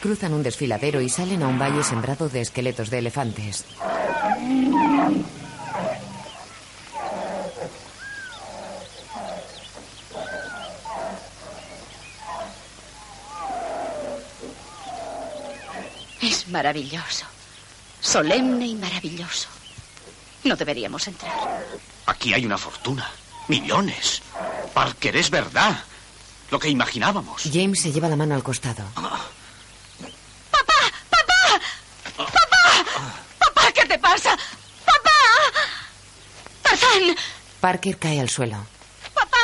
Cruzan un desfiladero y salen a un valle sembrado de esqueletos de elefantes. Es maravilloso. Solemne y maravilloso. No deberíamos entrar. Aquí hay una fortuna. Millones. Parker, es verdad. Lo que imaginábamos. James se lleva la mano al costado. ¡Papá! ¡Papá! ¡Papá! ¡Papá! ¿Qué te pasa? ¡Papá! Parker cae al suelo. ¡Papá!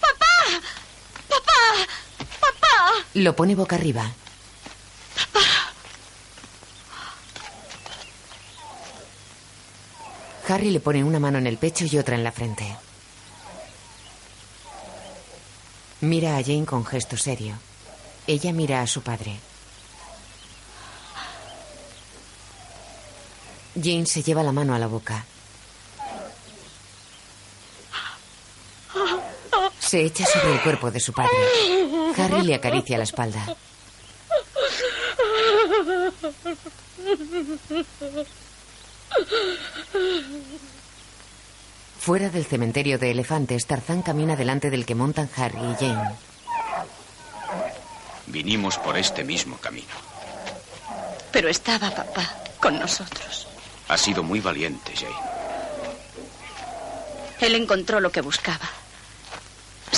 ¡Papá! ¡Papá! ¡Papá! Lo pone boca arriba. Harry le pone una mano en el pecho y otra en la frente. Mira a Jane con gesto serio. Ella mira a su padre. Jane se lleva la mano a la boca. Se echa sobre el cuerpo de su padre. Harry le acaricia la espalda. Fuera del cementerio de elefantes, Tarzán camina delante del que montan Harry y Jane. Vinimos por este mismo camino. Pero estaba papá con nosotros. Ha sido muy valiente, Jane. Él encontró lo que buscaba.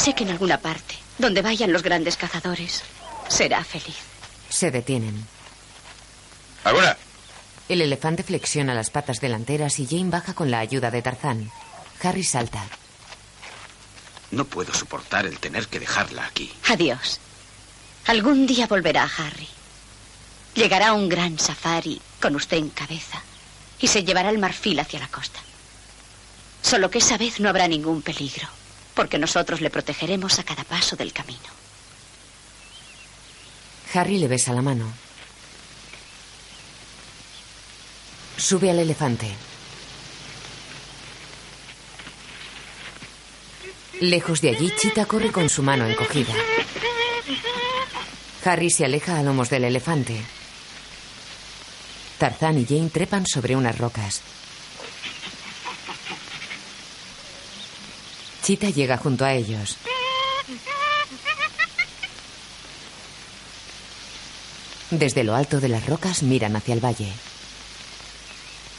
Sé que en alguna parte, donde vayan los grandes cazadores, será feliz. Se detienen. ¡Agona! El elefante flexiona las patas delanteras y Jane baja con la ayuda de Tarzán. Harry salta. No puedo soportar el tener que dejarla aquí. Adiós. Algún día volverá Harry. Llegará un gran safari con usted en cabeza y se llevará el marfil hacia la costa. Solo que esa vez no habrá ningún peligro, porque nosotros le protegeremos a cada paso del camino. Harry le besa la mano. Sube al elefante. Lejos de allí, Chita corre con su mano encogida. Harry se aleja a lomos del elefante. Tarzán y Jane trepan sobre unas rocas. Chita llega junto a ellos. Desde lo alto de las rocas miran hacia el valle.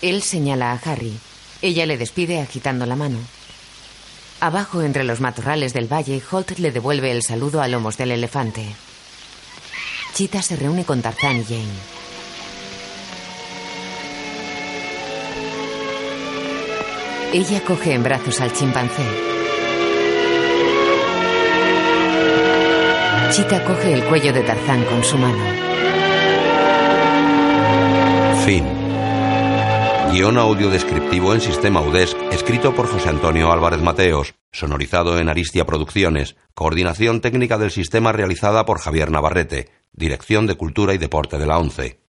Él señala a Harry. Ella le despide agitando la mano. Abajo, entre los matorrales del valle, Holt le devuelve el saludo a lomos del elefante. Chita se reúne con Tarzán y Jane. Ella coge en brazos al chimpancé. Chita coge el cuello de Tarzán con su mano. Fin. Guión audio descriptivo en sistema UDESC, escrito por José Antonio Álvarez Mateos, sonorizado en Aristia Producciones, coordinación técnica del sistema realizada por Javier Navarrete, Dirección de Cultura y Deporte de la ONCE.